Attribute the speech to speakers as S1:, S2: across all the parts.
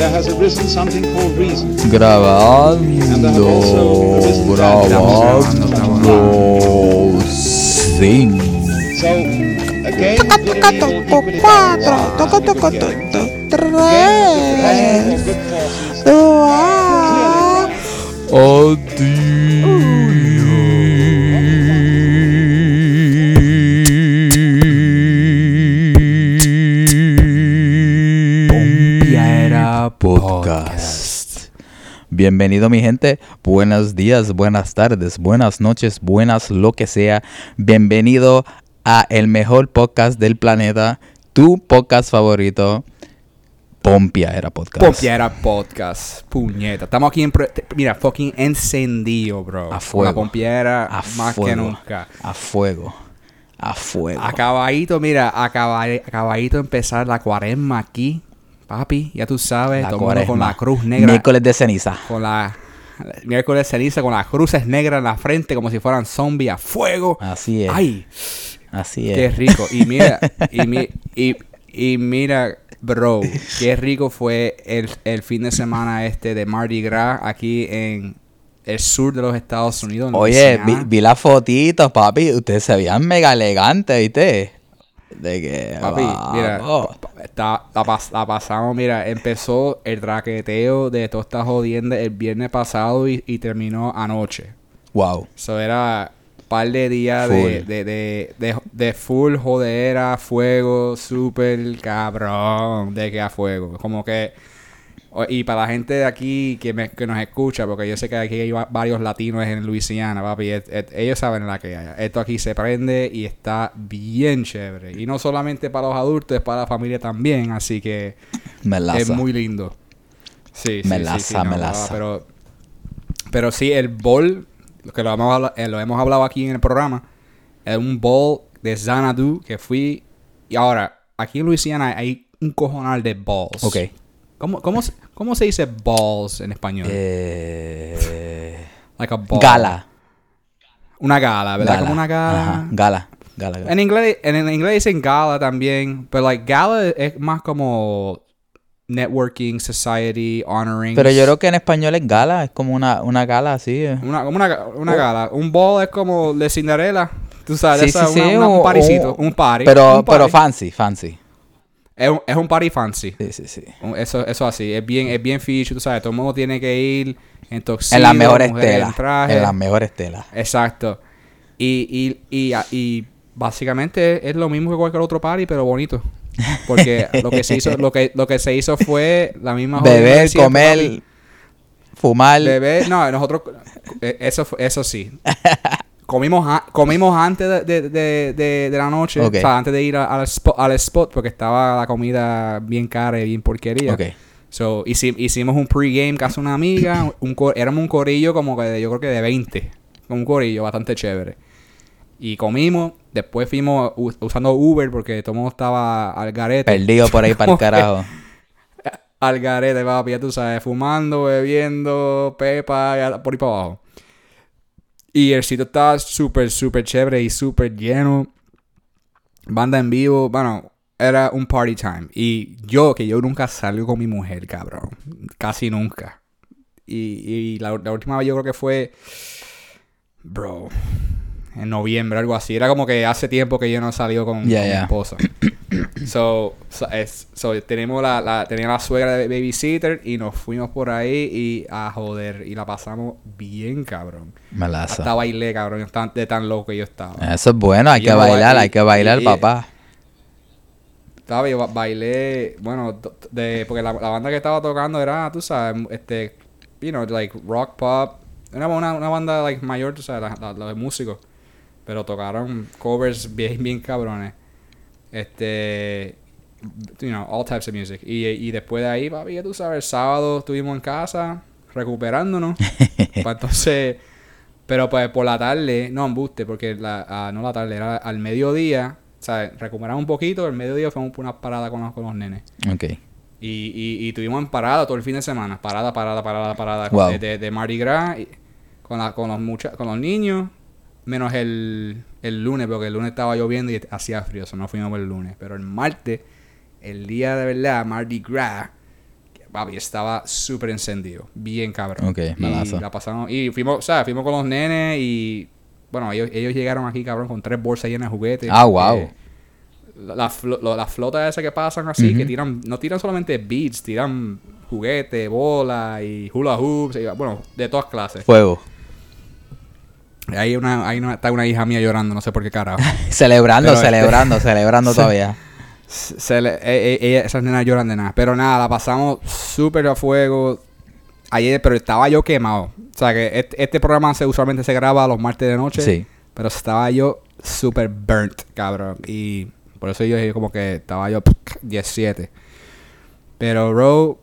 S1: there has arisen something called reason.
S2: Grabando,
S1: grabando.
S2: grabando, sim.
S1: So, again,
S3: Toca,
S1: good
S3: toca,
S1: and evil,
S3: toco,
S1: equally
S3: cuatro.
S1: balanced
S3: Toco,
S1: are
S3: toco,
S2: Bienvenido mi gente, buenos días, buenas tardes, buenas noches, buenas lo que sea. Bienvenido a el mejor podcast del planeta, tu podcast favorito, Pompiera Podcast.
S4: Pompiera Podcast. Puñeta. Estamos aquí en. Mira, fucking encendido, bro.
S2: A fuego.
S4: La pompiera
S2: A
S4: más que
S2: fuego.
S4: nunca.
S2: A fuego. A fuego.
S4: Acabadito, mira, acaba- acabadito de empezar la cuaresma aquí. Papi, ya tú sabes,
S2: La
S4: todo con la cruz negra.
S2: Miércoles de ceniza.
S4: Con la. Miércoles ceniza con las cruces negras en la frente como si fueran zombies a fuego.
S2: Así es.
S4: Ay,
S2: Así es.
S4: Qué rico. Y mira, y, mi- y, y mira, bro, qué rico fue el, el fin de semana este de Mardi Gras aquí en el sur de los Estados Unidos.
S2: Oye, vi las fotitos, papi. Ustedes se veían mega elegantes, ¿viste? De que.
S4: Papi, mira,
S2: vamos.
S4: pa- pa- está- la, pas- la pasamos, mira, empezó el traqueteo de toda esta jodienda el viernes pasado y, y terminó anoche.
S2: Wow.
S4: Eso era un par de días de, de, de, de, de full jodera, fuego, súper cabrón, de que a fuego. Como que... Y para la gente de aquí que, me- que nos escucha, porque yo sé que aquí hay va- varios latinos en Luisiana, papi, et- et- ellos saben la que hay. Esto aquí se prende y está bien chévere. Y no solamente para los adultos, es para la familia también, así que
S2: Melaza.
S4: es muy lindo. Sí, sí,
S2: Melaza,
S4: sí, sí, no,
S2: melaza.
S4: Pero, pero sí, el bowl, que lo hemos, habla- eh, lo hemos hablado aquí en el programa, es un bowl de Xanadu que fui. Y ahora, aquí en Luisiana hay un cojonal de balls.
S2: Ok.
S4: ¿Cómo, cómo, se- cómo se dice balls en español?
S2: Eh,
S4: like a ball.
S2: gala.
S4: Una gala, ¿verdad?
S2: Gala.
S4: Como una gala.
S2: Ajá, Gala. Gala. gala.
S4: En inglés, en, en inglés dicen gala también, pero like gala es más como networking, society, honoring.
S2: Pero yo creo que en español es gala. Es como una, una gala así. eh.
S4: Una, como una, una gala. Un ball es como de Cinderella. Tú sabes,
S2: Sí,
S4: esa-
S2: sí,
S4: una-
S2: sí,
S4: una-
S2: un-
S4: un partycito.
S2: un-
S4: Un party.
S2: Pero,
S4: un
S2: pero fancy, fancy.
S4: Es un, es un party fancy.
S2: Sí, sí, sí.
S4: Eso, eso así. Es bien, es bien fichu, tú sabes. Todo el mundo tiene que ir en
S2: En las mejores telas.
S4: en
S2: las mejores telas.
S4: Exacto. Y, y, y, y básicamente es lo mismo que cualquier otro party, pero bonito. Porque lo que se hizo, lo que, lo que se hizo fue la misma
S2: Beber, comer, fumar.
S4: Beber, no, nosotros, eh, eso, eso sí. Comimos, a- comimos antes de, de, de, de- la noche, o sea, antes de ir a- al, spot, al spot, porque estaba la comida bien cara y bien porquería.
S2: Ok.
S4: So, hici- hicimos un pregame casa una amiga, un co- éramos un corillo como que de- yo creo que de 20, un corillo bastante chévere. Y comimos, después fuimos usando Uber porque todo el mundo estaba al garete.
S2: Perdido por ahí para el carajo.
S4: al garete, papi, ya tú sabes, fumando, bebiendo, pepa, por ahí para abajo. Y el sitio estaba súper, súper chévere y súper lleno. Banda en vivo, bueno, era un party time. Y yo, que yo nunca salgo con mi mujer, cabrón. Casi nunca. Y, y la, la última vez yo creo que fue, bro, en noviembre, algo así. Era como que hace tiempo que yo no salí con,
S2: Ya,
S4: con mi esposa. So, so, es- so, tenemos la, la, tenía la suegra de babysitter y nos fuimos por ahí y a joder. Y la pasamos bien, cabrón.
S2: Melaza.
S4: Hasta bailé, cabrón, tan- de tan loco que yo estaba.
S2: Eso es bueno, hay
S4: Y
S2: que bailar, hay que bailar,
S4: y-
S2: papá.
S4: Estaba, yo ba- bailé, bueno, de, porque la, la banda que estaba tocando era, tú sabes, este, you know, like rock pop. Era una, una banda like mayor, tú sabes, los músicos. Pero tocaron covers bien, bien cabrones. Este, you know, all types of music. Y, y después de ahí, papi, ya tú sabes, el sábado estuvimos en casa, recuperándonos. Pues entonces, pero pues por la tarde, no embuste, porque la, ah, no la tarde, era al mediodía, sea, recuperamos un poquito, el mediodía fuimos por una parada con los, con los nenes.
S2: Ok.
S4: Y, y, y tuvimos en parada todo el fin de semana, parada, parada, parada, parada,
S2: Wow.
S4: de, de, de Mardi Gras, y- con, la, con, los mucha- con los niños, menos el, el lunes, porque el lunes estaba lloviendo y hacía frío, eso no fuimos el lunes. Pero el martes, el día de verdad, Mardi Gras, papi, estaba súper encendido, bien cabrón.
S2: Ok,
S4: y
S2: malazo.
S4: la pasamos, y fuimos, o sea, fuimos con los nenes y, bueno, ellos, ellos llegaron aquí, cabrón, con tres bolsas llenas de juguetes.
S2: Ah, wow.
S4: Eh, la, la, flo- lo- las flotas esas que pasan así, que tiran, no tiran solamente beats, tiran juguetes, bolas y hula hoops, y, bueno, de todas clases.
S2: Fuego.
S4: Hay una, hay una, está una hija mía llorando, no sé por qué carajo.
S2: Celebrando,
S4: Pero este-
S2: celebrando, celebrando todavía.
S4: Esas nenas lloran de nada. Pero nada, la pasamos súper a fuego. Ayer, pero estaba yo quemado. O sea que este, este programa se, usualmente se graba los martes de noche.
S2: Sí.
S4: Pero estaba yo súper burnt, cabrón. Y por eso yo dije como que estaba yo 17. Pero, bro,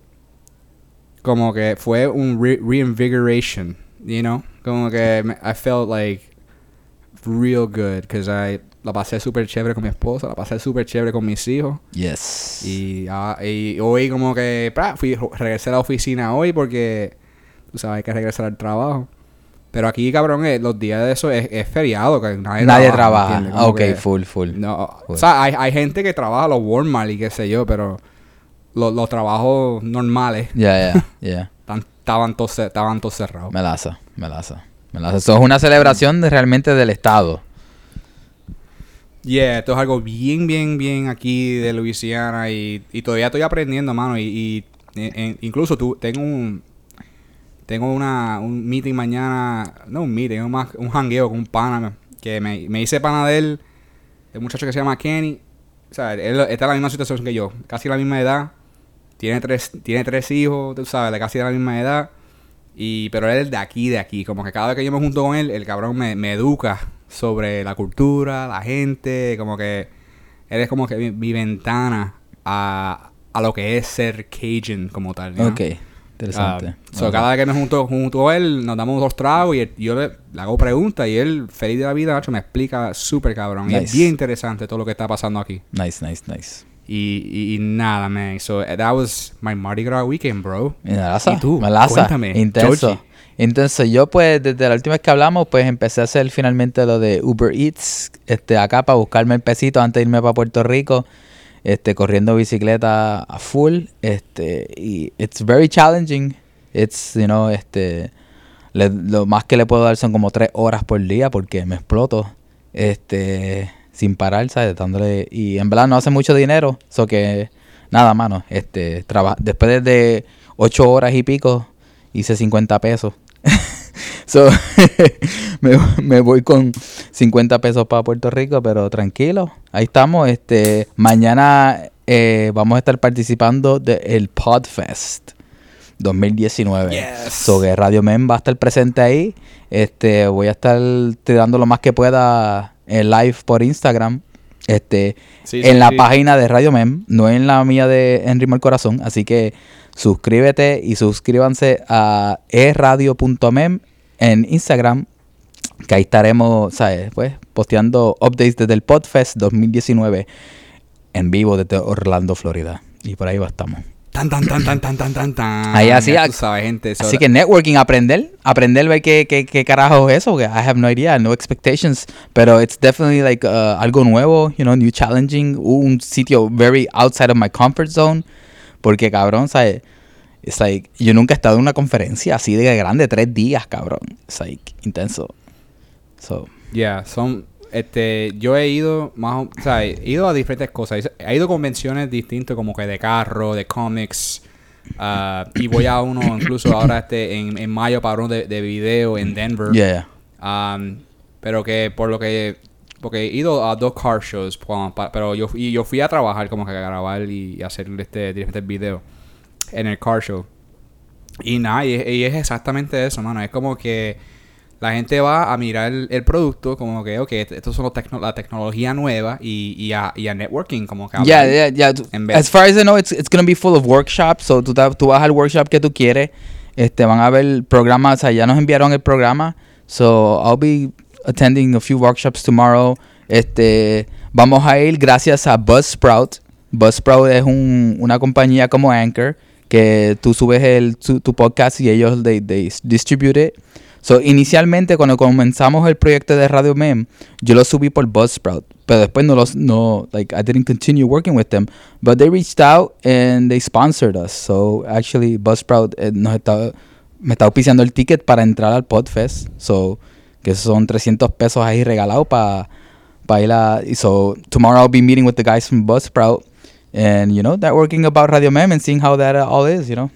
S4: como que fue un re- reinvigoration, you know? Como que me- I felt like real good because I la pasé súper chévere con mi esposa, la pasé súper chévere con mis hijos.
S2: Yes.
S4: Y, ah, y hoy como que pra, fui, regresé a la oficina hoy porque tú sabes hay que regresar al trabajo. Pero aquí, cabrón, eh, los días de eso es, es feriado, que nadie,
S2: Nadie
S4: ¿entiendes?
S2: trabaja.
S4: Como
S2: ok,
S4: que-
S2: full, full.
S4: No,
S2: Full.
S4: o sea, hay, hay gente que trabaja los Walmart y qué sé yo, pero los, los trabajos normales
S2: Ya, ya, ya.
S4: tan- estaban todos estaban todos cerrados.
S2: Melaza, melaza. Melaza. Eso es una celebración de- realmente del Estado.
S4: Yeah, esto es algo bien, bien, bien aquí de Luisiana y, y todavía estoy aprendiendo, mano. Y, en- incluso tú, tengo un tengo una, un meeting mañana, no un meeting, un, un hangueo con un pana que me, me hice pana de él, de un muchacho que se llama Kenny. O sea, él está en la misma situación que yo, casi la misma edad. Tiene tres, tiene tres hijos, tú sabes, de casi la misma edad. Y, pero él es de aquí, de aquí. Como que cada vez que yo me junto con él, el cabrón me, me educa sobre la cultura, la gente. Como que él es como que mi, mi ventana a, a lo que es ser Cajun como tal. know?
S2: Ok, interesante.
S4: Ah, so. Cada vez que me junto junto a él, nos damos dos tragos y él- yo le, le hago preguntas y él, feliz de la vida, macho, me explica súper cabrón. Y es bien interesante todo lo que está pasando aquí.
S2: Nice, nice, nice.
S4: Y, y, y nada, man. So, eh, that was my Mardi Gras weekend, bro.
S2: Melaza.
S4: ¿Y tú?
S2: Melaza.
S4: Cuéntame,
S2: Intenso.
S4: Georgie.
S2: Intenso. Yo, pues, desde la última vez que hablamos, pues empecé a hacer finalmente lo de Uber Eats este, acá para buscarme el pesito antes de irme para Puerto Rico. Este, corriendo bicicleta a full. Este, y it's very challenging. It's, you know, este. le- lo más que le puedo dar son como tres horas por día porque me exploto. Este. Sin parar, ¿sabes? Dándole. Y en verdad no hace mucho dinero. So que. Nada, mano. Este. Traba, después de ocho horas y pico, hice 50 pesos. so, me, me voy con 50 pesos para Puerto Rico, pero tranquilo. Ahí estamos. Este. Mañana eh, vamos a estar participando del Podfest 2019.
S4: Yes.
S2: So que Radio Men va a estar presente ahí. Este, voy a estar tirando lo más que pueda live por Instagram. Este,
S4: Sí,
S2: en
S4: sí,
S2: la
S4: sí.
S2: página de Radio Mem, no en la mía de En Ritmo al Corazón. Así que suscríbete y suscríbanse a eradio.mem en Instagram. Que ahí estaremos, ¿sabes? Pues posteando updates desde el Podfest 2019 en vivo desde Orlando, Florida. Y por ahí va estamos.
S4: Tan, tan, tan, tan, tan, tan, tan, tan.
S2: Ahí así,
S4: Ya
S2: a-
S4: tú sabes, gente. so-
S2: Así que networking, aprender, aprender ver qué, qué, qué carajo es eso, I have no idea, no expectations, pero it's definitely like uh, algo nuevo, you know, new challenging, un sitio very outside of my comfort zone, porque cabrón, ¿sabes? It's like, yo nunca he estado en una conferencia así de grande, tres días, cabrón, it's like, intenso. So,
S4: Yeah, son este yo he ido más o, sea, he ido a diferentes cosas. He ido a convenciones distintas como que de carro, de cómics. ah, y voy a uno incluso ahora este en, en mayo para uno de, de video en Denver.
S2: yeah,
S4: Um, pero que por lo que porque he ido a dos car shows pero yo y yo fui a trabajar como que a grabar y hacer este diferentes videos en el car show y nada y es exactamente eso mano es como que la gente va a mirar el, el producto como que ok estos son los tecno- la tecnología nueva y, y, a, y a networking como que
S2: Yeah, yeah, yeah.
S4: En vez-
S2: As far as I know, it's, it's gonna be full of workshops. So tú, tú vas al workshop que tú quieres. Este, van a ver programas, o sea, ya nos enviaron el programa. So, I'll be attending a few workshops tomorrow. Este, vamos a ir gracias a Buzzsprout. Buzzsprout es un, una compañía como Anchor que tú subes el, tu, tu podcast y ellos they, they distribute it. So, inicialmente, cuando comenzamos el proyecto de Radio Mem, yo lo subí por Buzzsprout, pero después no los, no, like, I didn't continue working with them, but they reached out and they sponsored us. So, actually, Buzzsprout eh, nos está, me está auspiciando el ticket para entrar al Podfest. So, que son 300 pesos ahí regalados para pa ir a, so, tomorrow I'll be meeting with the guys from Buzzsprout and, you know, networking about Radio Mem and seeing how that uh, all is, you know.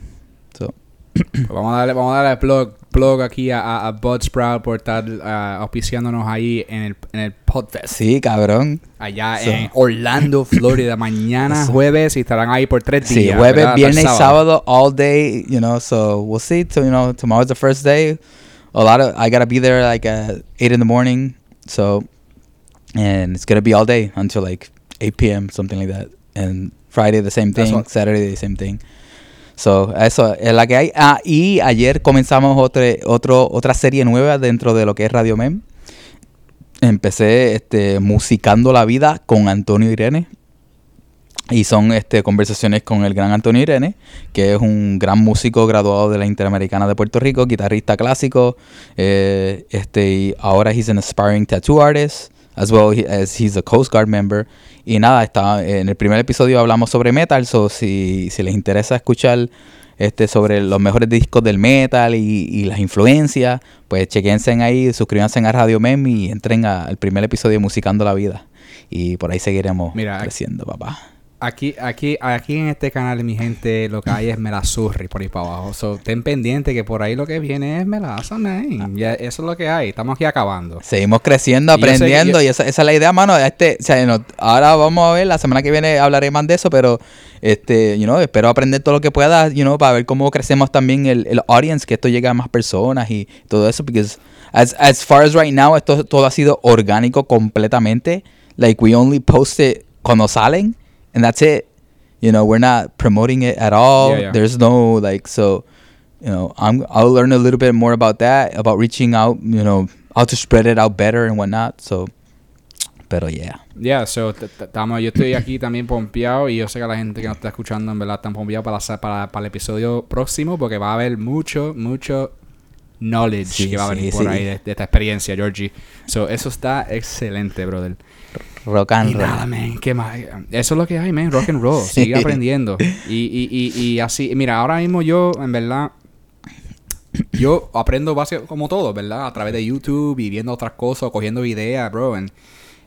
S2: So,
S4: Pues vamos a darle, vamos a darle plug, plug aquí a, a, a Budsprout por estar ah, auspiciándonos ahí en el, en el Podfest.
S2: sí, cabrón.
S4: Allá
S2: So-
S4: en Orlando, Florida. Mañana jueves y estarán ahí por tres
S2: Sí,
S4: días.
S2: jueves,
S4: ¿verdad? Hasta el
S2: viernes, sábado, all day, you know, so we'll see. So, you know, tomorrow's the first day. A lot of, I gotta be there like at 8 in the morning. So, and it's gonna be all day until like 8 p.m., something like that. And Friday, the same thing. Saturday, the same thing. So, eso es la que hay. Ah, y ayer comenzamos otro, otro, otra serie nueva dentro de lo que es Radio Mem. Empecé este, musicando la vida con Antonio Irene. Y son este, conversaciones con el gran Antonio Irene, que es un gran músico graduado de la Interamericana de Puerto Rico, guitarrista clásico. eh, este, y ahora he's an aspiring tattoo artist, as well as he's a Coast Guard member. Y nada, está, en el primer episodio hablamos sobre metal, so si, si les interesa escuchar este, sobre los mejores discos del metal y, y las influencias, pues chequense ahí, suscríbanse a Radio Mem y entren al primer episodio de Musicando la Vida. Y por ahí seguiremos
S4: Mira,
S2: creciendo, papá.
S4: Aquí, aquí, aquí en este canal, mi gente, lo que hay es melazurri por ahí para abajo. So, ten pendiente que por ahí lo que viene es melaza, man. Ya, eso es lo que hay. Estamos aquí acabando.
S2: Seguimos creciendo,
S4: Y
S2: aprendiendo,
S4: yo-
S2: y esa, esa es la idea, mano. Este, o sea, no- ahora vamos a ver, la semana que viene hablaré más de eso, pero este, you know, espero aprender todo lo que pueda, you know, para ver cómo crecemos también el, el audience, que esto llegue a más personas y todo eso, porque as, as far as right now, esto todo ha sido orgánico completamente. Like, we only post it cuando salen, and that's it. You know, we're not promoting it at all.
S4: Yeah, yeah.
S2: There's no, like, so, you know, I'm, I'll learn a little bit more about that, about reaching out, you know, how to spread it out better and whatnot. So, pero yeah.
S4: Yeah, so, estamos, yo estoy aquí también pompeado y yo sé que la gente que nos está escuchando en verdad están pompeados para, la- para, para el episodio próximo porque va a haber mucho, mucho knowledge
S2: Sí,
S4: que va a
S2: sí,
S4: venir por
S2: sí.
S4: ahí de, de esta experiencia, Georgie. So, eso está excelente, brother.
S2: Rock and
S4: Y
S2: roll.
S4: nada, man, ¿qué más? Eso es lo que hay, man, rock and roll. Sigue aprendiendo. Y, y, y, y así, mira, ahora mismo yo, en verdad, yo aprendo básicamente como todo, ¿verdad? A través de YouTube y viendo otras cosas, cogiendo ideas, bro. And,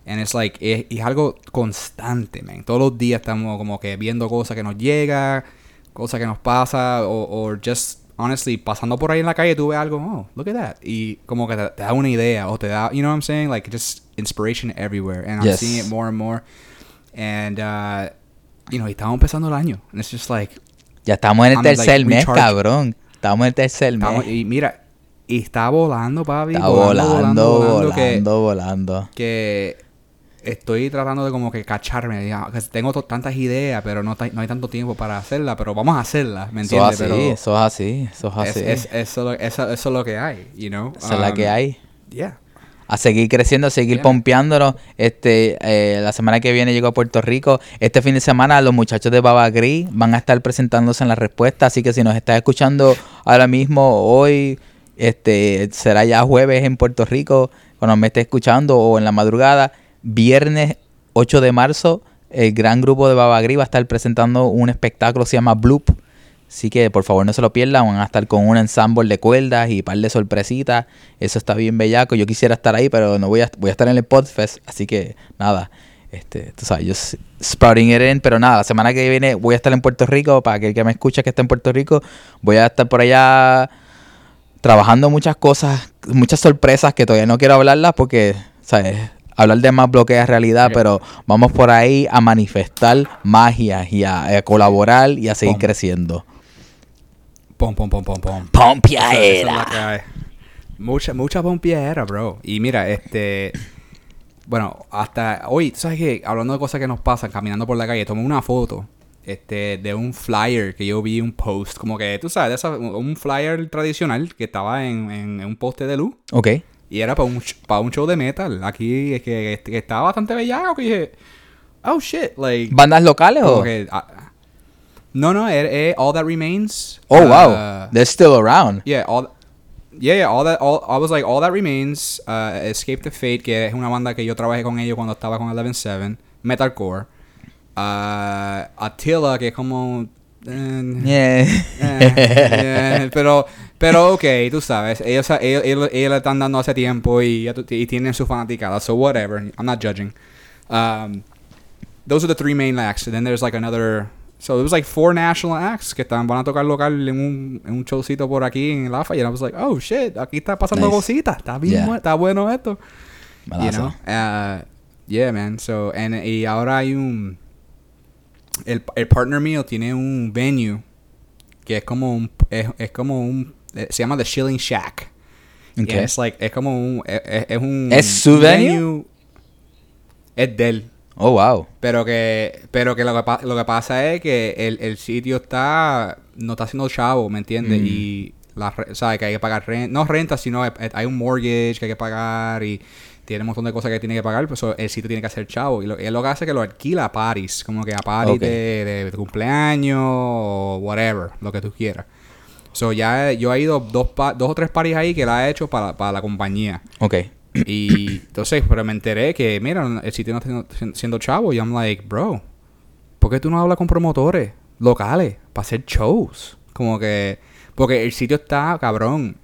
S4: and it's like, es, es algo constante, man. Todos los días estamos como que viendo cosas que nos llega, cosas que nos pasa, o just, honestly, pasando por ahí en la calle, tú ves algo, oh, look at that. Y como que te, te da una idea, o te da, you know what I'm saying? Like, just inspiration everywhere. And I'm
S2: Yes.
S4: seeing it more and more. And, uh, you know, y estamos empezando el año. And it's just like,
S2: Ya estamos en el
S4: I'm, like,
S2: tercer mes,
S4: recharged.
S2: cabrón. Estamos en el tercer mes.
S4: estamos- y mira, y está volando, papi.
S2: Está volando, volando,
S4: volando, que-
S2: volando.
S4: que estoy tratando de como que cacharme. tengo tantas ideas, pero no, no hay tanto tiempo para hacerla, pero vamos a hacerla, ¿me
S2: Eso es
S4: entiendes?
S2: así, eso es así, eso es
S4: es-
S2: así.
S4: es- eso, lo- eso- es lo que hay, you know?
S2: Esa es la
S4: Um,
S2: que hay.
S4: Yeah.
S2: A seguir creciendo, a seguir
S4: Yeah.
S2: pompeándonos. Este, eh, la semana que viene llego a Puerto Rico. Este fin de semana los muchachos de Baba Gris van a estar presentándose en la respuesta. Así que si nos estás escuchando ahora mismo, hoy, este, será ya jueves en Puerto Rico, cuando me estés escuchando, o en la madrugada, viernes 8 de marzo, el gran grupo de Baba Gris va a estar presentando un espectáculo que se llama Bloop. Así que por favor no se lo pierdan, van a estar con un ensamble de cuerdas y par de sorpresitas. Eso está bien bellaco. Yo quisiera estar ahí, pero no voy a, voy a estar en el Podfest. Así que nada, este, tú sabes, yo sprouting it in. Pero nada, la semana que viene voy a estar en Puerto Rico. Para aquel que me escucha que está en Puerto Rico, voy a estar por allá trabajando muchas cosas, muchas sorpresas que todavía no quiero hablarlas porque, ¿sabes? Hablar de más bloquea realidad, pero vamos por ahí a manifestar magia y a, a colaborar y a seguir creciendo.
S4: Pom, pom, pom, pom, pom. Esa es. Mucha, mucha pompiera, bro. Y mira, este. Bueno, hasta hoy, ¿tú sabes qué? Hablando de cosas que nos pasan caminando por la calle, tomé una foto este, de un flyer que yo vi un post, como que tú sabes, de esa- un flyer tradicional que estaba en, en- en un poste de luz
S2: Ok.
S4: Y era para un, para un show de metal. Aquí es que, que estaba bastante bellaco que dije, oh shit, like.
S2: ¿Bandas locales o...?
S4: que, ah, no, no, es es All That Remains.
S2: Oh,
S4: uh,
S2: wow. They're still around.
S4: Yeah, all, yeah, yeah, all that, all, I was like, all that remains, uh, Escape the Fate, que es una banda que yo trabajé con ellos cuando estaba con Eleven Seven, metalcore. Uh, Attila, que es como, eh,
S2: Yeah.
S4: eh, yeah, pero, pero ok, tú sabes, ellos, ellos, ellos, ellos le están dando hace tiempo y, y tienen su fanaticada, so whatever, I'm not judging. Um, those are the three main acts, and then there's like another, so it was like four national acts que están, van a tocar local en un, en un showcito por aquí en Lafayette, and I was like, oh shit, aquí está pasando
S2: Nice.
S4: cositas, está bien,
S2: Yeah.
S4: está bueno esto. You know? Uh, yeah, man. So, and, y ahora hay un. El, el partner mío tiene un venue que es como un. Es, es como un. eh, Se llama The Shilling Shack.
S2: Ok.
S4: Y es like, es como un. Es, es- es un.
S2: ¿Es su venue?
S4: Es de él.
S2: Oh, wow.
S4: Pero que, pero que lo que, lo que pasa es que el, el sitio está, no está haciendo chavo, ¿me entiendes?
S2: Mm.
S4: Y, la, ¿sabes? Que hay que pagar renta, no renta, sino hay, hay un mortgage que hay que pagar y tiene un montón de cosas que tiene que pagar, pues el sitio tiene que hacer chavo. Y lo, él lo que hace es que lo alquila a parties, como que a parties
S2: Ok.
S4: de, de cumpleaños o whatever, lo que tú quieras. So ya he- yo he ido dos, pa- dos o tres parties ahí que la he hecho para, para la compañía.
S2: Ok.
S4: Y entonces, pero me enteré que, mira, el sitio no está siendo, siendo chavo. Y I'm like, bro, ¿por qué tú no hablas con promotores locales para hacer shows? Como que, porque el sitio está, cabrón,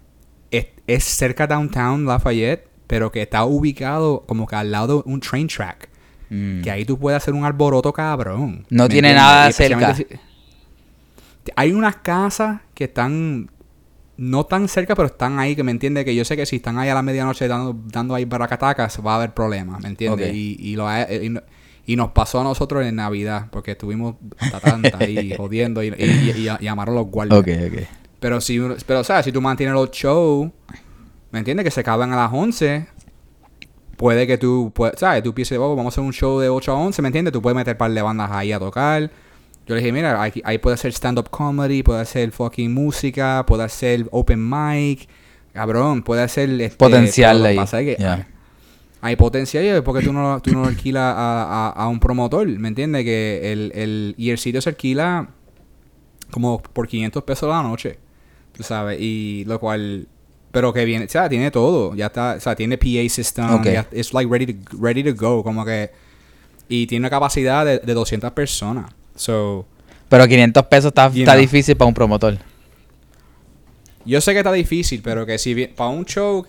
S4: es, es cerca downtown Lafayette, pero que está ubicado como que al lado de un train track.
S2: Mm.
S4: Que ahí tú puedes hacer un alboroto, cabrón.
S2: No
S4: ¿Me
S2: tiene
S4: entiendes?
S2: nada cerca.
S4: si- Hay unas casas que están no tan cerca, pero están ahí, que me entiende que yo sé que si están ahí a la medianoche dando, dando ahí baracatacas, va a haber problemas, ¿me entiendes? Y, y, lo ha- y, y nos pasó a nosotros en Navidad, porque estuvimos tratando ahí jodiendo y, y, y- y llamaron los guardias.
S2: Ok, ok.
S4: Pero si, pero, o sea, si tú mantienes los shows, ¿me entiendes? Que se acaban a las 11, puede que tú, puede- ¿sabes? Tú pienses, oh, vamos a hacer un show de 8 a 11, ¿me entiendes? Tú puedes meter par de bandas ahí a tocar. Yo le dije, mira, ahí, ahí puede hacer stand-up comedy, puede hacer fucking música, puede hacer open mic, cabrón, puede hacer... Este,
S2: Potencial ahí,
S4: pasa que hay, potencial y porque tú no, tú no lo alquilas a, a- a un promotor, ¿me entiendes? Que el, el, y el sitio se alquila como por 500 pesos la noche, tú sabes, y lo cual, pero que viene, o sea, tiene todo, ya está, o sea, tiene PA system,
S2: Ok.
S4: ya, it's like ready to, ready to go, como que, y tiene una capacidad de, de 200 personas, so,
S2: Pero 500 pesos está, está
S4: know.
S2: difícil para un promotor.
S4: yo sé que está difícil, pero que si para un show,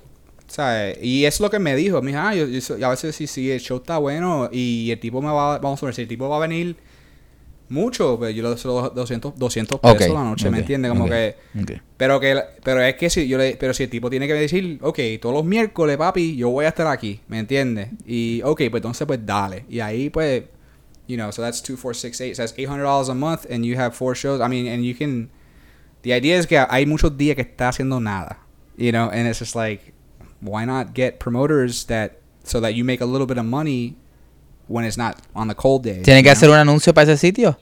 S4: ¿sabes? Y es lo que me dijo, me dijo, ah, yo, yo a veces si, si el show está bueno y el tipo me va, vamos a ver, si el tipo va a venir mucho, pues yo le doy 200, 200 pesos la noche, ¿me entiendes? Como que... Pero que pero es que si yo le, pero si el tipo tiene que decir, ok, todos los miércoles, papi, yo voy a estar aquí, ¿me entiendes? Y ok, pues entonces pues dale. Y ahí pues you know, so that's 2468. So that's $800 a month and you have four shows. I mean, and you can The idea is que hay muchos días que está haciendo nada, you know, and it's just like why not get promoters that so that you make a little bit of money when it's not on the cold days.
S2: ¿Tiene que hacer un anuncio para ese sitio?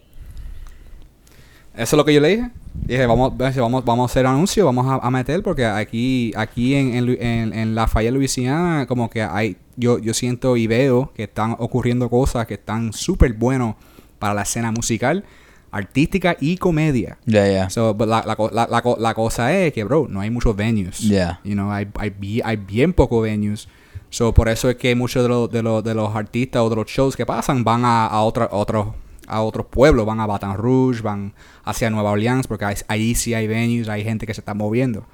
S4: Eso es lo que yo le dije. Dije, vamos, vamos, vamos a hacer anuncio, vamos a, a meter, porque aquí, aquí en, en, Lafayette, Luisiana, como que hay, yo, yo siento y veo que están ocurriendo cosas que están súper buenos para la escena musical, artística y comedia.
S2: Ya, ya.
S4: So, but la, la, la, la, co- la cosa es que, bro, no hay muchos venues.
S2: Yeah.
S4: You know, hay, hay, hay bien pocos venues. So, por eso es que muchos de los, de los, de los artistas o de los shows que pasan van a, a, otra- otros a otros pueblos, van a Baton Rouge, van hacia Nueva Orleans, porque ahí, ahí sí hay venues, hay gente que se está moviendo.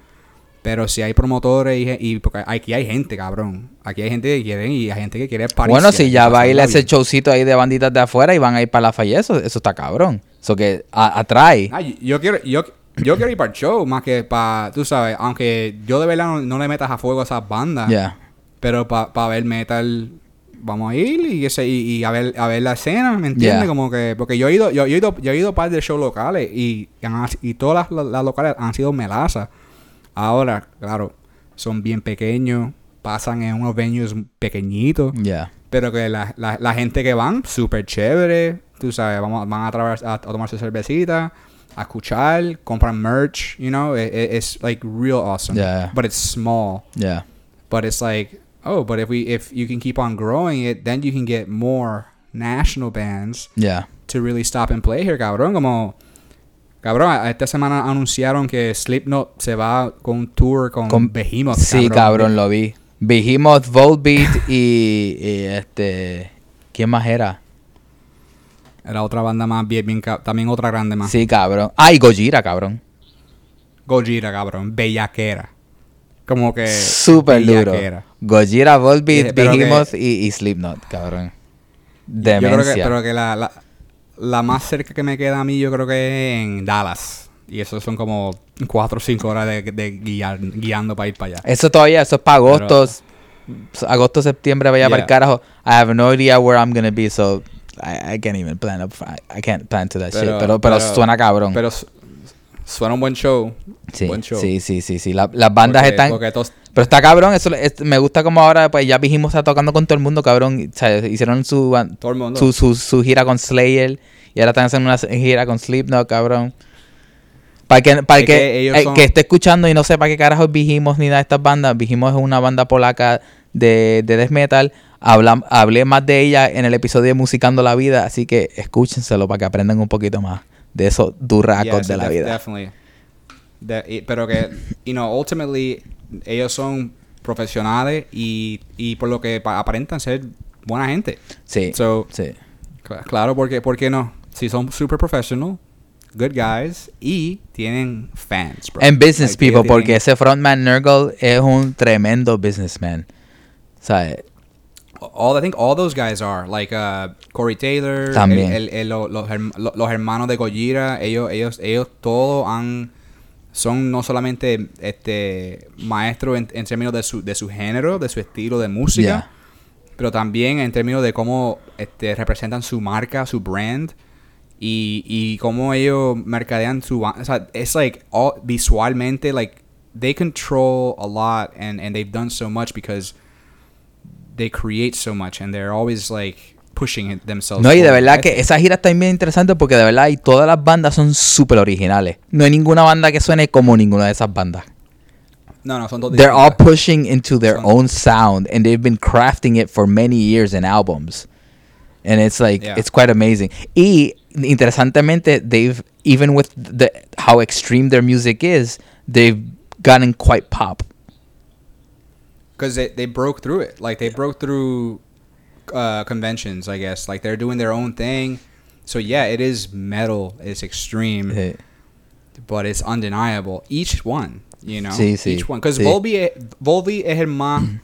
S4: Pero si hay promotores y, y porque aquí hay gente, cabrón. Aquí hay gente que quiere y hay gente que quiere pariciar
S2: Bueno, si ya a
S4: pasarla
S2: ese showcito ahí de banditas de afuera y van a ir para la falla, eso, eso está cabrón. Eso que a- atrae.
S4: Ah, yo- quiero, yo, yo quiero ir para el show más que para, tú sabes, aunque yo de verdad no, no le metas a fuego a esas bandas,
S2: Ya.
S4: Pero para ver metal vamos a ir y, ese, y, y a ver a ver la escena, ¿me entiendes?
S2: Yeah.
S4: Como que porque yo he ido yo, yo he ido yo he ido par de shows locales y y todas las, las locales han sido melazas. Ahora, claro, son bien pequeños, pasan en unos venues pequeñitos.
S2: Ya.
S4: Pero que la, la, la gente que van, súper chévere. Tú sabes, vamos, van a, trabar- a, a tomar su cervecita, a escuchar, compran merch, you know. It, it- it's like real awesome.
S2: Yeah.
S4: But it's small.
S2: Yeah.
S4: But it's like, oh, but if we if you can keep on growing it, then you can get more national bands
S2: Yeah.
S4: to really stop and play here, cabrón. Como, cabrón, esta semana anunciaron que Slipknot se va con un tour con,
S2: Con-
S4: Behemoth.
S2: Sí, cabrón, lo vi. Behemoth, Volbeat y, y este... ¿Quién más era?
S4: Era otra banda más, bien, bien también otra grande más.
S2: Sí, cabrón. Ah, y Gojira, cabrón.
S4: Gojira, cabrón. Bellaquera. Como que.
S2: Súper duro. Gojira, Volbeat,
S4: Eh, que-
S2: Behemoth y, y Slipknot, cabrón.
S4: Yo creo que,
S2: Demencia.
S4: pero que la, la, la más cerca que me queda a mí, yo creo que es en Dallas. Y eso son como 4 o 5 horas de, de guiar- guiando para ir para allá.
S2: Eso todavía, eso es para agosto. Agosto, septiembre, vaya para el carajo. I have no idea where I'm gonna be, so I, I can't even plan up. I, I can't plan to that shit. Pero, pero, suena cabrón.
S4: Pero suena un buen show.
S2: sí,
S4: buen show.
S2: sí, sí, sí, sí. La- las bandas
S4: Porque-
S2: están.
S4: porque
S2: Pero está cabrón, eso es- me gusta como ahora, pues ya dijimos está tocando con todo el mundo, cabrón. O sea, hicieron su, gira con Slayer y ahora están haciendo una gira con Slipknot, cabrón. Para que, para
S4: Es
S2: que,
S4: que ellos
S2: el
S4: son-
S2: que esté escuchando y no sepa qué carajo es Vigimos ni nada de estas bandas, Vigimos es una banda polaca de, de death metal. Habla- hablé más de ella en el episodio de Musicando la Vida, así que escúchenselo para que aprendan un poquito más de esos durracos
S4: Yes,
S2: de la vida.
S4: Definitely. De- pero que, you know, ultimately, ellos son profesionales y, y por lo que pa- aparentan ser buena gente.
S2: Sí,
S4: So,
S2: sí.
S4: cl- claro, porque, ¿por qué no? Si son super professional, good guys y tienen fans, bro.
S2: En business
S4: Like,
S2: people, porque
S4: tienen-
S2: ese frontman Nurgle es un tremendo businessman. Sea,
S4: all I think all those guys are like uh, Corey Taylor,
S2: También.
S4: el- el- el- lo- los, los hermanos de Gojira, ellos ellos ellos todos han son no solamente este maestros en, en términos de su de su género, de su estilo de música,
S2: Yeah.
S4: pero también en términos de cómo este representan su marca, su brand y, y cómo ellos mercadean su o sea, es like all, visualmente like they control a lot and and they've done so much because they create so much and they're always like pushing it themselves.
S2: No, y de verdad que esa gira está bien interesante porque de verdad y todas las bandas son súper originales. No hay ninguna banda que suene como ninguna de esas bandas.
S4: no, no, son todos
S2: They're all pushing into their
S4: Son-
S2: own sound and they've been crafting it for many years in albums. And it's like
S4: Yeah.
S2: it's quite amazing. Y interesantemente, they've even with the how extreme their music is, they've gotten quite pop.
S4: Because they, they broke through it. Like they broke through uh, conventions, I guess. Like they're doing their own thing. So yeah, it is metal. It's extreme, but it's undeniable. Each one, you know,
S2: Sí, sí,
S4: each one. Because
S2: sí.
S4: Volby, Volby es el más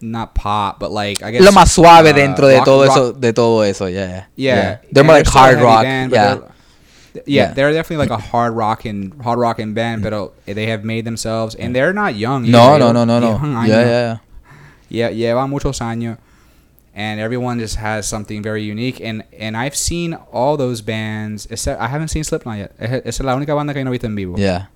S4: not pop, but like I guess
S2: Lo más suave
S4: uh,
S2: dentro de
S4: rock-
S2: todo
S4: rock-
S2: eso, de todo eso, yeah.
S4: Yeah,
S2: They're more like hard rock.
S4: band,
S2: yeah.
S4: Yeah,
S2: Yeah.
S4: they're definitely like a hard rocking, hard rocking band, but uh, they have made themselves, and they're not young.
S2: No,
S4: either.
S2: no, no, no, no.
S4: Años.
S2: Yeah, yeah.
S4: Yeah, lleva muchos años, and everyone just has something very unique. And and I've seen all those bands. Except I haven't seen Slipknot yet. Es- la única banda que no he visto en vivo.
S2: Yeah.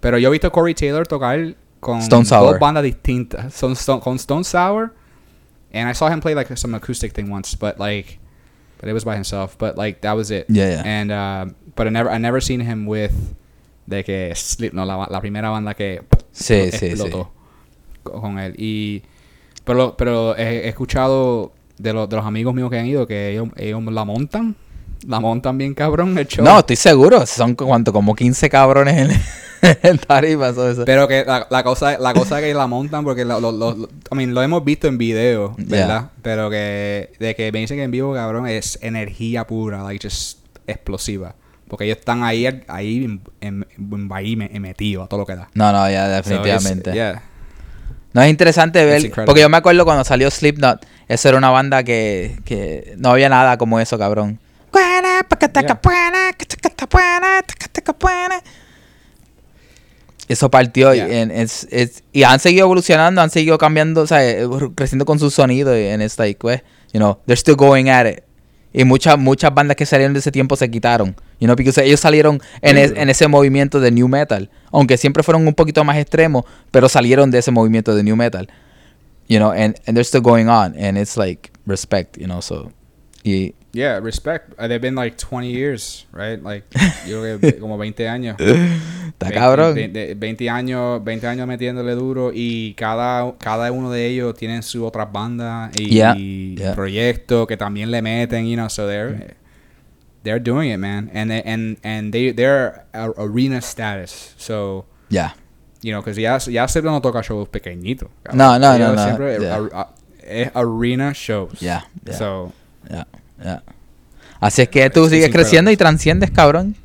S4: Pero yo he visto Corey Taylor tocar con
S2: Stone Sour.
S4: dos bandas distintas. Son, Stone- con Stone Sour, and I saw him play like some acoustic thing once, but like, but it was by himself. But like that was it.
S2: Yeah, yeah.
S4: And uh, but I never I never seen him with de que Slipknot, la, la primera banda que
S2: Sí, sí, sí.
S4: explotó co- con él. Y pero pero he, he escuchado de, los de los amigos míos que han ido que ellos, ellos la montan, la montan bien cabrón el show.
S2: No, estoy seguro. Son cuánto, como 15 cabrones en, en tarima. so eso.
S4: Pero que la, la cosa la cosa que la montan porque lo, lo, lo, I mean, lo hemos visto en video, ¿verdad? Pero que de que me dicen que en vivo, cabrón, es energía pura, like just explosiva. Porque ellos están ahí ahí en, ahí me- metidos a todo lo que da.
S2: No, no, ya, definitivamente.
S4: yeah.
S2: No es interesante ver, porque yo me acuerdo cuando salió Slipknot, eso era una banda que, que no había nada como eso, cabrón. Eso partió y,
S4: Yeah.
S2: and it's- it's- y han seguido evolucionando, han seguido cambiando, o sea, eh, creciendo con su sonido y en esta like, pues, you know, they're still going at it. Y muchas muchas bandas que salieron de ese tiempo se quitaron, you know, porque ellos salieron en, es- en ese movimiento de new metal, aunque siempre fueron un poquito más extremos, pero salieron de ese movimiento de new metal. you know, and and they're still going on, and it's like respect, you know. So, y,
S4: Yeah, respect. Uh, they've been like 20 years, right? Like, yo creo que como 20 años.
S2: está
S4: 20,
S2: cabrón.
S4: 20, 20 años, 20 años metiéndole duro y cada, cada uno de ellos tienen su otra banda y,
S2: Yeah,
S4: y
S2: yeah.
S4: proyectos que también le meten, you know, so they're they're doing it, man. And they, and and they they're arena status. So,
S2: Yeah.
S4: you know, cuz ya ya se no toca shows pequeñitos.
S2: No, no, no, no,
S4: siempre
S2: yeah.
S4: a- a- es arena shows.
S2: Yeah, yeah.
S4: So,
S2: Ya, ya. Así es que tú sigues creciendo y transciendes, cabrón.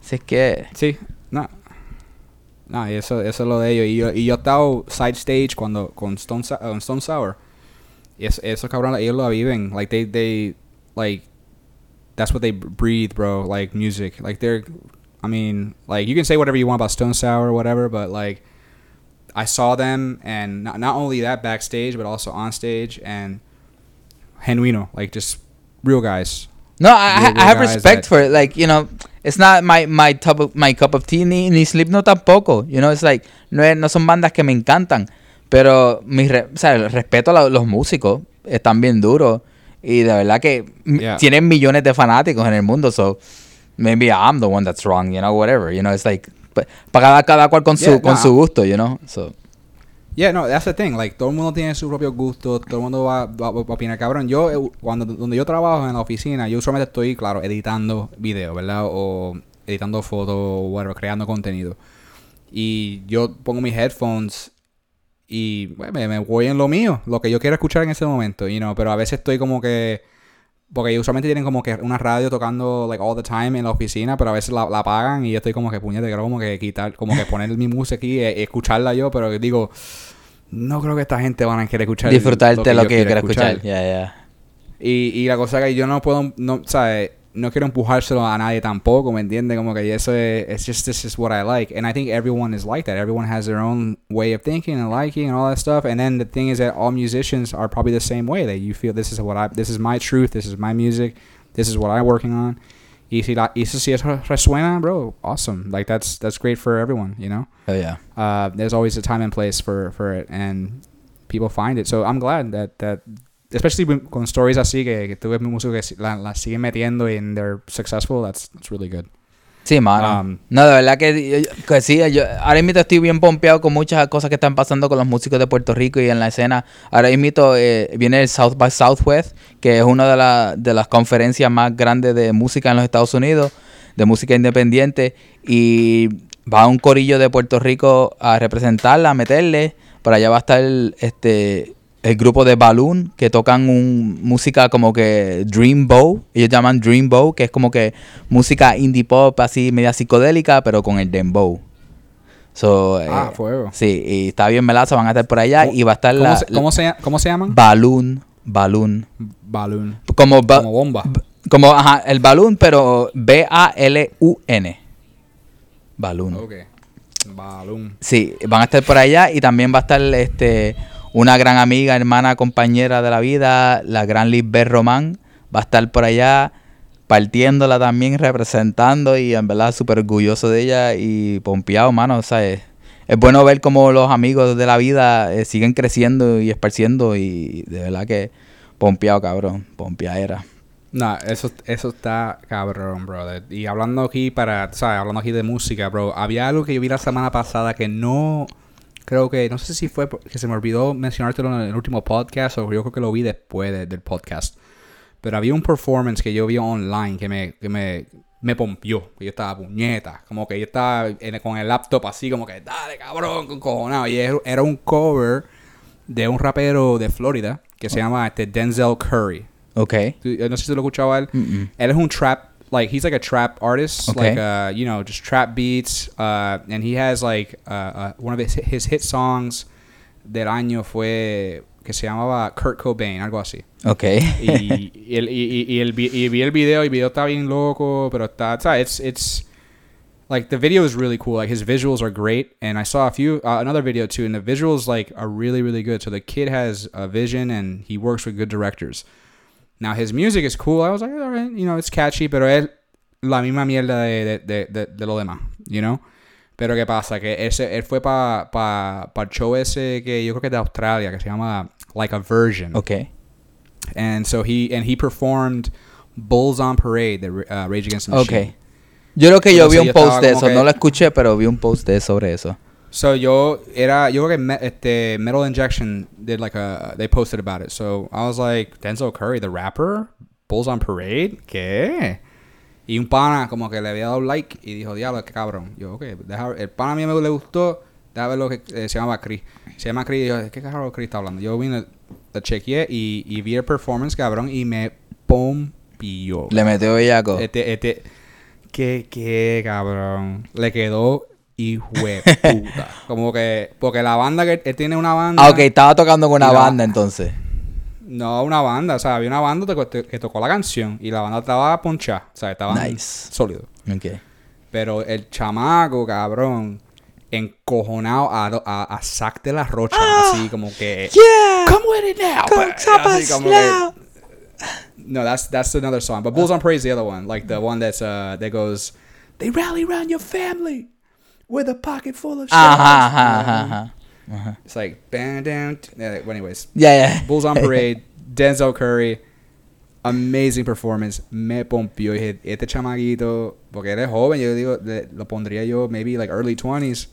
S2: Así es que.
S4: Sí, no. No, y eso, eso es lo de ellos. Y yo, y yo he estado side stage cuando con Stone, uh, Stone Sour. Y es- esos cabrones, ellos lo viven. Like, they, they, like, that's what they breathe, bro. Like, music. Like, they're, I mean, like, you can say whatever you want about Stone Sour or whatever, but, like, I saw them, and not, not only that backstage, but also on stage, and genuino. Like, just real guys.
S2: No, I,
S4: Real
S2: I have respect for it. Like, you know, it's not my, my, top of, my cup of tea, ni, ni Slipknot tampoco. You know, it's like, no, es- no son bandas que me encantan. Pero, mi re- o sea, el respeto a la- los músicos. Están bien duros. Y de verdad que
S4: Yeah.
S2: tienen millones de fanáticos en el mundo. So, maybe I'm the one that's wrong, you know, whatever. You know, it's like, para cada, cada cual con su,
S4: Yeah,
S2: con su gusto, you know. So,
S4: Yeah, no, that's the thing. Like, todo el mundo tiene su propio gusto, todo el mundo va, a opinar. Cabrón, yo, eh, cuando, donde yo trabajo en la oficina, yo usualmente estoy, claro, editando video, ¿verdad? O editando fotos, o creando contenido. Y yo pongo mis headphones y bueno, me, me voy en lo mío, lo que yo quiero escuchar en ese momento, you know, pero a veces estoy como que porque usualmente tienen como que una radio tocando like all the time en la oficina, pero a veces la, la apagan y yo estoy como que puñete, quiero como que quitar, como que poner mi música aquí e, escucharla yo, pero digo, no creo que esta gente van a querer escuchar
S2: disfrutarte lo que, yo
S4: quiero
S2: escuchar. Yeah, yeah.
S4: y, y la cosa que yo no puedo, no, ¿sabes? No quiero empujárselo a nadie tampoco, ¿me entiendes? Como que eso es, it's just, this is what I like. And I think everyone is like that. Everyone has their own way of thinking and liking and all that stuff. And then the thing is that all musicians are probably the same way. That you feel this is what I, this is my truth, this is my music, this is what I'm working on. Y si, la, y si si eso resuena, bro, awesome. Like that's, that's great for everyone, you know?
S2: Oh, yeah.
S4: uh, there's always a time and place for, for it, and people find it. So I'm glad that, that especially con stories así que, que tú ves músicos que la, la siguen metiendo and they're successful, that's, that's really good.
S2: Sí, mano.
S4: Um,
S2: no, de verdad que, que sí. Yo, ahora mismo estoy bien pompeado con muchas cosas que están pasando con los músicos de Puerto Rico y en la escena. Ahora mismo eh, viene el South by Southwest, que es una de, la- de las conferencias más grandes de música en los Estados Unidos, de música independiente. Y va un corillo de Puerto Rico a representarla, a meterle. Por allá va a estar este, el grupo de Balloon, que tocan un, música como que Dream Bow. Ellos llaman Dream Bow, que es como que música indie pop así media psicodélica, pero con el dembow. So, eh,
S4: Ah, fuego.
S2: Sí, y está bien melazo, van a estar por allá
S4: ¿Cómo-
S2: y va a estar
S4: ¿Cómo,
S2: la,
S4: se, cómo, se, ¿Cómo se llaman?
S2: Balloon, Balloon.
S4: Balloon.
S2: Como, ba-
S4: Como bomba.
S2: como ajá, el Balloon, pero B-A-L-U-N. Balloon.
S4: Ok. Balloon.
S2: Sí, van a estar por allá y también va a estar este una gran amiga, hermana, compañera de la vida, la gran Lisbeth Román, va a estar por allá partiéndola también, representando y en verdad súper orgulloso de ella y pompeado, mano, o sea, es, es bueno ver cómo los amigos de la vida eh, siguen creciendo y esparciendo y de verdad que pompeado, cabrón, pompeadera.
S4: No, eso, eso está cabrón, brother. Y hablando aquí para, ¿sabes? Hablando aquí de música, bro. Había algo que yo vi la semana pasada que no, creo que, no sé si fue que se me olvidó mencionártelo en el último podcast o yo creo que lo vi después de- del podcast. Pero había un performance que yo vi online que me, que me, me pompió. Yo estaba puñeta. Como que yo estaba en- con el laptop así, como que, dale, cabrón, con cojonado. Y era, un cover de un rapero de Florida que se llama este, Denzel Curry.
S2: Ok.
S4: Tú- No sé si lo escuchaba él.
S2: Mm-mm.
S4: Él es un trap, like he's like a trap artist,
S2: Okay.
S4: like uh, you know, just trap beats. Uh, and he has like uh, uh, one of his, his hit songs del año fue que se llamaba Kurt Cobain, algo así.
S2: Ok.
S4: Y, y, el, y, y- el, y vi el video y el video está bien loco, pero está, ¿sabes? It's, it's like the video is really cool. Like his visuals are great, and I saw a few uh, another video too, and the visuals like are really really good. So the kid has a vision, and he works with good directors. Now his music is cool. I was like, all right, you know, it's catchy, pero es la misma mierda de, de, de, lo demás, you know. Pero ¿qué pasa? Que ese, él fue para pa, pa el show ese que yo creo que es de Australia, que se llama Like a Version.
S2: Ok.
S4: And so he, and he performed Bulls on Parade de uh, Rage Against the Machine.
S2: Ok. Yo creo que yo vi un post de eso.
S4: que-
S2: No lo escuché, pero vi un post de sobre eso.
S4: So yo era yo creo que este Metal Injection did like a they posted about it. So I was like Denzel Curry, the rapper, Bulls on Parade, ¿qué? Y un pana como que le había dado like y dijo, diablo, qué cabrón. Yo, ok, deja, el pana a mí me le gustó, déjame ver lo que eh, se llamaba Chris. Se llama Chris y yo, ¿qué carajo Chris está hablando? Yo vine, la chequeé y, y vi el performance, cabrón, y me pompió.
S2: Le metió bellaco.
S4: Este, este, qué, qué cabrón. Le quedó hijo de puta. Como que, porque la banda que él tiene una banda.
S2: Ah, ok. Estaba tocando con una
S4: la-
S2: banda entonces.
S4: No, una banda. O sea, había una banda que, que tocó la canción y la banda estaba ponchada. O sea, estaba
S2: Nice.
S4: sólido.
S2: Ok.
S4: Pero el chamaco, cabrón, encojonado a, a, a Zack de la Rocha. así como que.
S2: Yeah.
S4: Come with it now.
S2: Come, stop
S4: así
S2: us
S4: como que-
S2: now.
S4: No, that's that's another song. But Bulls on Parade is the other one, like the one that's uh that goes, they rally around your family with a pocket full of shells.
S2: Ajá, ajá, ajá, ajá. Ajá.
S4: It's like bam, down. Yeah, well, anyways,
S2: Yeah, ya.
S4: Bulls on Parade, Denzel Curry, amazing performance. Me pompió. Y dije, este chamaguito, porque él es joven, yo digo, le- lo pondría yo maybe like early 20s.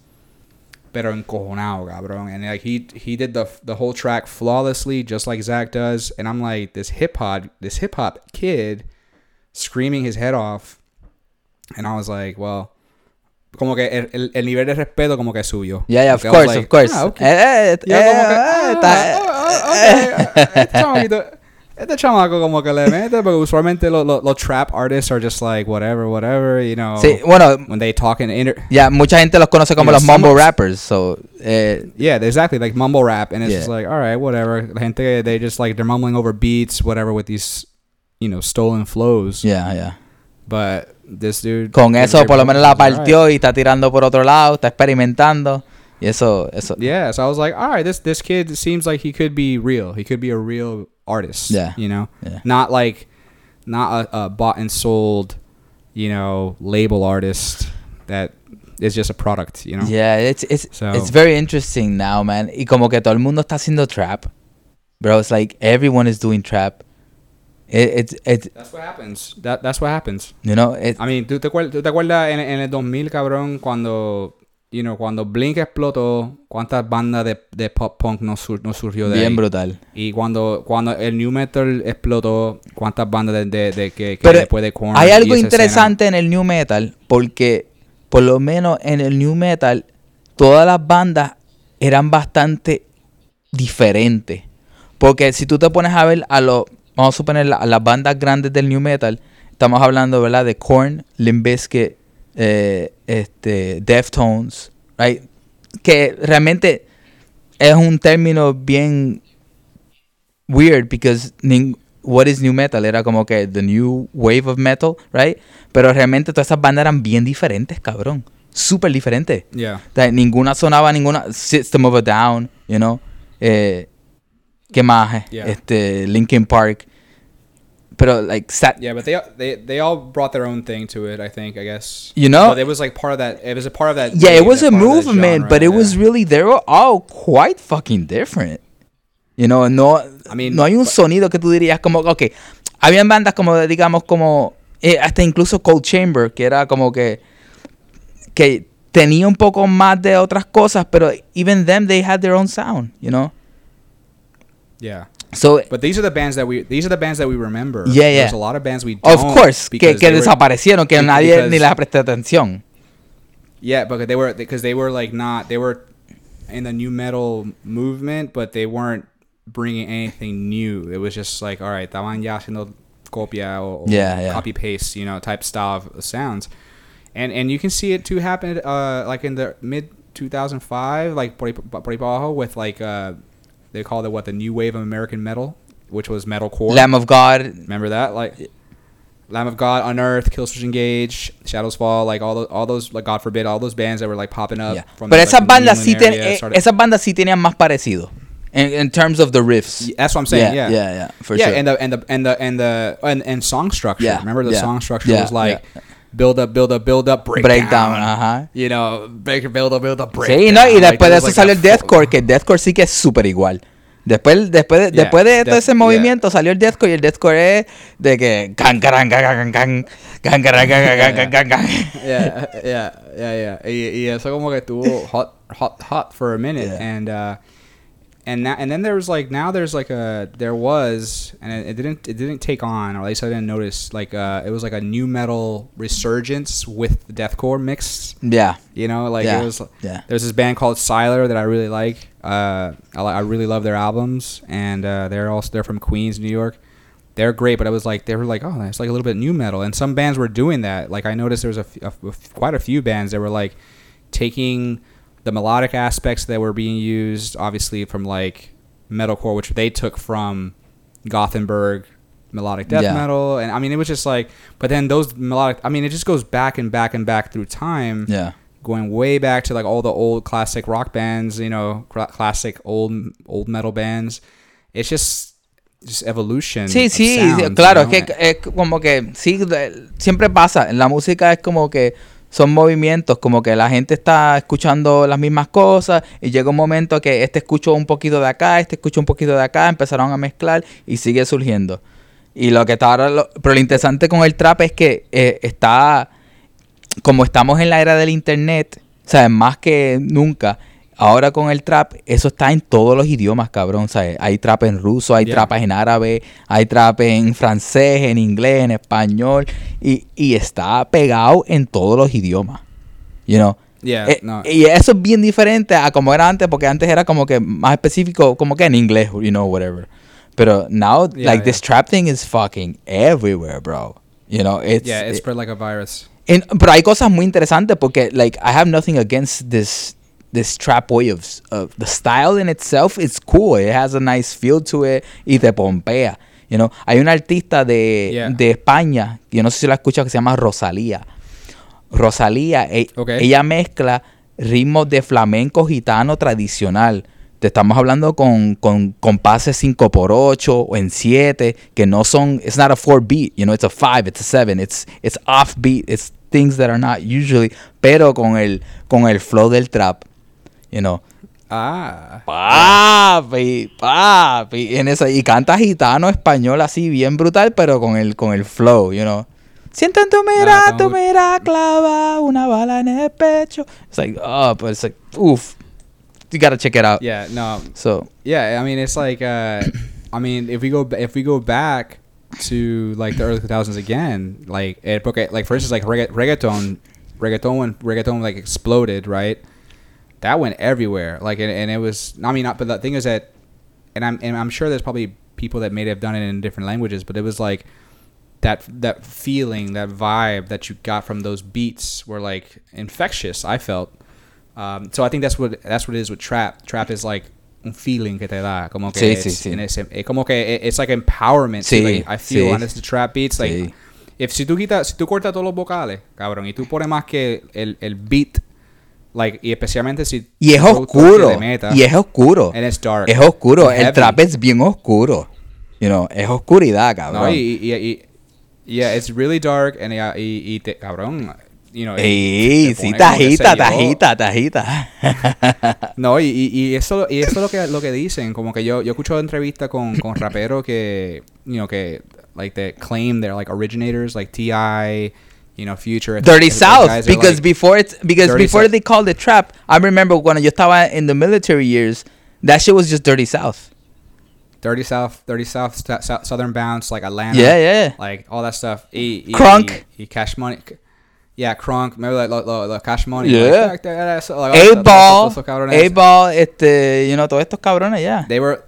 S4: Pero encojonado, cabrón. And like he he did the the whole track flawlessly, just like Zach does. And I'm like, this hip hop this hip hop kid screaming his head off. And I was like, well, como que el, el, el nivel de respeto como que subió.
S2: Yeah, yeah, of course,
S4: like,
S2: of course.
S4: ah, okay.
S2: Eh, eh,
S4: Yo como que,
S2: eh,
S4: ah,
S2: está-
S4: ah, ah, ok, este chamaquito, este chamaco como que le mete, porque usualmente los los- los trap artists are just like whatever, whatever, you know.
S2: Sí, bueno,
S4: When they talk in inter
S2: ya mucha gente los conoce como
S4: You know,
S2: los mumble
S4: some-
S2: rappers, so eh,
S4: yeah, exactly, like mumble rap, and it's
S2: Yeah.
S4: just like, all right, whatever. La gente, they just like, they're mumbling over beats, whatever, with these, you know, stolen flows.
S2: yeah, yeah.
S4: But this dude.
S2: Con eso por lo menos la
S4: He was alright.
S2: partió y está tirando por otro lado, está experimentando y eso eso
S4: Yeah, so I was like, all right, this this kid seems like he could be real. He could be a real artist.
S2: Yeah.
S4: you know,
S2: Yeah.
S4: not like not a, a bought and sold, you know, label artist that is just a product. You know.
S2: Yeah, it's it's
S4: So-
S2: it's very interesting now, man. Y como que todo el mundo está haciendo trap. Bro, it's like everyone is doing trap. It, it's it's
S4: That's what happens. That that's what happens.
S2: you know, it,
S4: I mean, ¿tú te, tú te acuerdas en, en el 2000, cabrón, cuando, you know, cuando Blink explotó, cuántas bandas de, de pop punk no, sur- no surgió de
S2: bien
S4: ahí?
S2: brutal.
S4: Y cuando, cuando el new metal explotó, cuántas bandas de, de, de que, que
S2: Pero
S4: después de Korn
S2: hay algo
S4: esa
S2: interesante en el new metal porque por lo menos en el new metal todas las bandas eran bastante diferentes. Porque si tú te pones a ver a los, vamos a suponer la- las bandas grandes del new metal, estamos hablando, ¿verdad? De Korn, Limp Bizkit, eh, este, Deftones, right? Que realmente es un término bien weird because what is new metal era como que the new wave of metal, right? Pero realmente todas esas bandas eran bien diferentes, cabrón. Súper diferentes.
S4: Yeah.
S2: O sea, ninguna sonaba, ninguna System of a Down, you know. Eh, ¿Qué más?
S4: Yeah.
S2: Este, Linkin Park. Pero, like, sa-
S4: Yeah, but they they they all brought their own thing to it. I think. I guess.
S2: You know-
S4: but it was like part of that. It was a part of that.
S2: yeah, it was a movement, but it was really, they were all quite fucking different. You know, no,
S4: I mean,
S2: no hay un
S4: but-
S2: sonido que tú dirías como, ok, habían bandas como, digamos, como, eh, hasta incluso Cold Chamber, que era como que, que tenía un poco más de otras cosas, pero even them, they had their own sound, you know?
S4: Yeah.
S2: So,
S4: But these are the bands that we. These are the bands that we remember.
S2: Yeah, yeah.
S4: There's a lot of bands we. Don't
S2: of course, que, que desaparecieron, que nadie
S4: because-
S2: ni les prestó atención.
S4: Yeah, because they were because they were like not they were in the new metal movement, but they weren't bringing anything new. It was just like all right, estaban ya haciendo copia or, or
S2: Yeah, yeah.
S4: copy paste, you know, type style of sounds, and and you can see it too happen uh like in the mid 2005, like por por ahí with like uh they called it what the new wave of American metal, which was metalcore.
S2: Lamb of God,
S4: Remember that? Like Lamb of God, Unearthed, Killswitch Engage, Shadows Fall, like all those, all those, like God forbid, all those bands that were like popping up.
S2: Yeah.
S4: From
S2: Pero
S4: the,
S2: esas
S4: like,
S2: bandas sí ten- eh, esas bandas sí tenían más parecido in, in terms of the riffs.
S4: That's what I'm saying. Yeah,
S2: yeah, yeah, for
S4: yeah,
S2: sure.
S4: and the and the and the and the and, and song structure.
S2: Yeah,
S4: Remember the
S2: yeah,
S4: song structure
S2: yeah,
S4: was like
S2: yeah.
S4: Build up, build up, build up, breakdown.
S2: Breakdown, ajá.
S4: You know, break, build up, build up, breakdown.
S2: Sí, no, y
S4: Like,
S2: después de
S4: there
S2: eso
S4: like,
S2: salió el deathcore, que el deathcore sí que es súper igual. Después, después, de,
S4: Yeah,
S2: después de todo ese
S4: yeah.
S2: movimiento salió el deathcore y el deathcore es de que can can can can can, can, can, can, can.
S4: yeah, yeah, yeah, yeah. Y, y eso como que estuvo hot, hot, hot for a minute,
S2: Yeah.
S4: and uh, and now and then there was like now there's like a there was and it, it didn't it didn't take on or at least I didn't notice like uh, it was like a new metal resurgence with the deathcore mixed.
S2: Yeah,
S4: You know, like
S2: Yeah,
S4: it was.
S2: yeah.
S4: There's this band called Siler that I really like. Uh, I, I really love their albums, and uh, they're also they're from Queens, New York. They're great, but I was like, they were like, oh, it's like a little bit new metal, and some bands were doing that. Like I noticed there was a quite a few bands that were like taking the melodic aspects that were being used, obviously from like metalcore, which they took from Gothenburg melodic death
S2: Yeah.
S4: metal, and I mean it was just like, but then those melodic, I mean it just goes back and back and back through time
S2: yeah.
S4: going way back to like all the old classic rock bands, you know, cl- classic old old metal bands. It's just just evolution.
S2: Sí, sí, sí,
S4: you
S2: claro,
S4: know?
S2: es que es como que sí, siempre pasa, en la música es como que son movimientos, como que la gente está escuchando las mismas cosas y llega un momento que este escuchó un poquito de acá, este escuchó un poquito de acá, empezaron a mezclar y sigue surgiendo. Y lo que está ahora, pero lo interesante con el trap es que eh, está, como estamos en la era del internet, ¿sabes? Más que nunca, ahora con el trap, eso está en todos los idiomas, cabrón, ¿sabes? Hay trap en ruso, hay
S4: Yeah.
S2: trap en árabe, hay trap en francés, en inglés, en español, y, y está pegado en todos los idiomas, you know?
S4: Yeah,
S2: Eh,
S4: no.
S2: Y eso es bien diferente a como era antes, porque antes era como que más específico, como que en inglés, you know, whatever. Pero now,
S4: Yeah,
S2: like, this trap thing is fucking everywhere, bro. You know, it's...
S4: yeah, it
S2: it-
S4: spread like a virus.
S2: en- pero hay cosas muy interesantes porque, like, I have nothing against this this trap way of, of the style in itself. It's cool. It has a nice feel to it y te pompea. You know, hay una artista de,
S4: Yeah.
S2: de España, yo no sé si la escuchas, que se llama Rosalía. Rosalía, e- ella mezcla ritmos de flamenco gitano tradicional. Te estamos hablando con, con compases 5x8 o en 7 que no son, it's not a 4 beat, you know, it's a 5, it's a 7, it's, it's off beat, it's things that are not usually, pero con el, con el flow del trap, you know.
S4: Ah.
S2: Papi, papi, en esa, y canta gitano español así bien brutal, pero con el, con el flow, you know. Siento en tu mira, tu mira clava una bala en el pecho. It's like, oh, but it's like, oof. You gotta check it out.
S4: Yeah, no.
S2: So,
S4: Yeah, I mean it's like uh I mean if we go if we go back to like the early 2000s again, like it, porque like for instance like regga- reggaeton reggaeton when reggaeton like exploded, right? That went everywhere. Like and, and it was I mean not, but the thing is that and I'm and I'm sure there's probably people that may have done it in different languages, but it was like that that feeling, that vibe that you got from those beats were like infectious. I felt. Um, so I think that's what that's what it is with trap. Trap is like un feeling que te da, como que
S2: Sí,
S4: it's,
S2: sí, sí.
S4: en ese- eh, como que it's like empowerment.
S2: Sí.
S4: Like, I feel
S2: sí.
S4: when it's the trap beats, like if si tú quitas, si tú cortas todos los vocales, cabrón, y tú pones más que el, el beat, like y especialmente si
S2: y es oscuro.
S4: meta,
S2: Y es oscuro.
S4: and it's dark,
S2: Es oscuro.
S4: and
S2: El trap es bien oscuro. You know, es oscuridad, cabrón.
S4: No, y, y, y- yeah, it's really dark and y, y, te, cabrón, you know,
S2: Ey, sí, tajita, tajita, tajita.
S4: No, y, y, y eso, y eso es lo que, lo que dicen, como que yo, yo escucho entrevistas con, con raperos que, you know, que, like, that claim they're, like, originators, like T.I., you know, Future.
S2: Dirty South because
S4: like-
S2: before it's because before
S4: South.
S2: they called it trap, I remember when yo estaba in the military years, that shit was just Dirty South.
S4: Dirty South, Dirty South, Sta- Sou- Southern Bounce, like Atlanta.
S2: Yeah, yeah.
S4: Like, all that stuff. Y, y,
S2: Crunk.
S4: Y, y Cash Money. Yeah, Crunk. Remember, like, lo, lo, lo Cash Money.
S2: Yeah.
S4: Like, that- that- like,
S2: A-Ball.
S4: todos.
S2: A ball, este, you know, todos estos cabrones ya.
S4: They were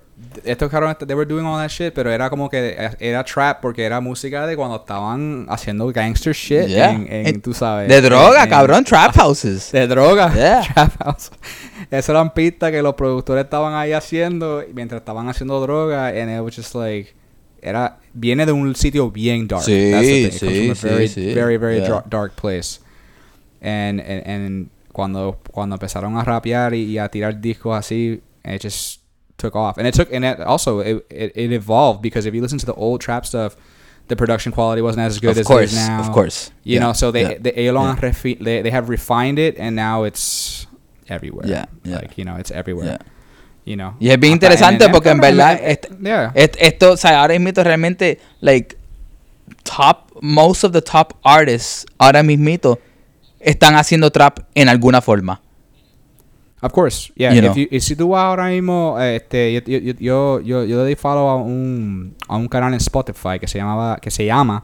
S4: estos cabrones they were doing all that shit, pero era como que era trap porque era música de cuando estaban haciendo gangster shit
S2: Yeah.
S4: en, en,
S2: En-
S4: tú sabes.
S2: De droga,
S4: en-
S2: cabrón, trap houses.
S4: De droga.
S2: Yeah.
S4: Trap house. Esas eran pistas que los productores estaban ahí haciendo mientras estaban haciendo droga and it was just like era viene de un sitio bien dark.
S2: Sí,
S4: That's the thing. It comes
S2: sí,
S4: from a very,
S2: sí, sí.
S4: very, very
S2: Yeah.
S4: dark place. And, and, and cuando, cuando empezaron a rapear y, y a tirar discos así, it just took off. And it took, and it also, it, it, it evolved because if you listen to the old trap stuff, the production quality wasn't as good
S2: Of
S4: as
S2: course,
S4: it is now.
S2: of course.
S4: You
S2: Yeah,
S4: know, so they
S2: yeah,
S4: they, ellos lo
S2: yeah.
S4: refi- they they have refined it and now it's everywhere.
S2: Yeah, yeah.
S4: Like, you know, it's everywhere.
S2: Yeah.
S4: You know.
S2: Y es bien interesante
S4: Eminem,
S2: porque en
S4: cabrón,
S2: verdad
S4: yeah.
S2: Et- esto, o sea, ahora mismo realmente, like, top, most of the top artists, ahora mismito, están haciendo trap en alguna forma.
S4: Of course, yeah.
S2: You
S4: if
S2: know.
S4: you- y si tú vas ahora mismo, este, yo, yo, yo, yo, yo le di follow a un, a un canal en Spotify que se llamaba, que se llama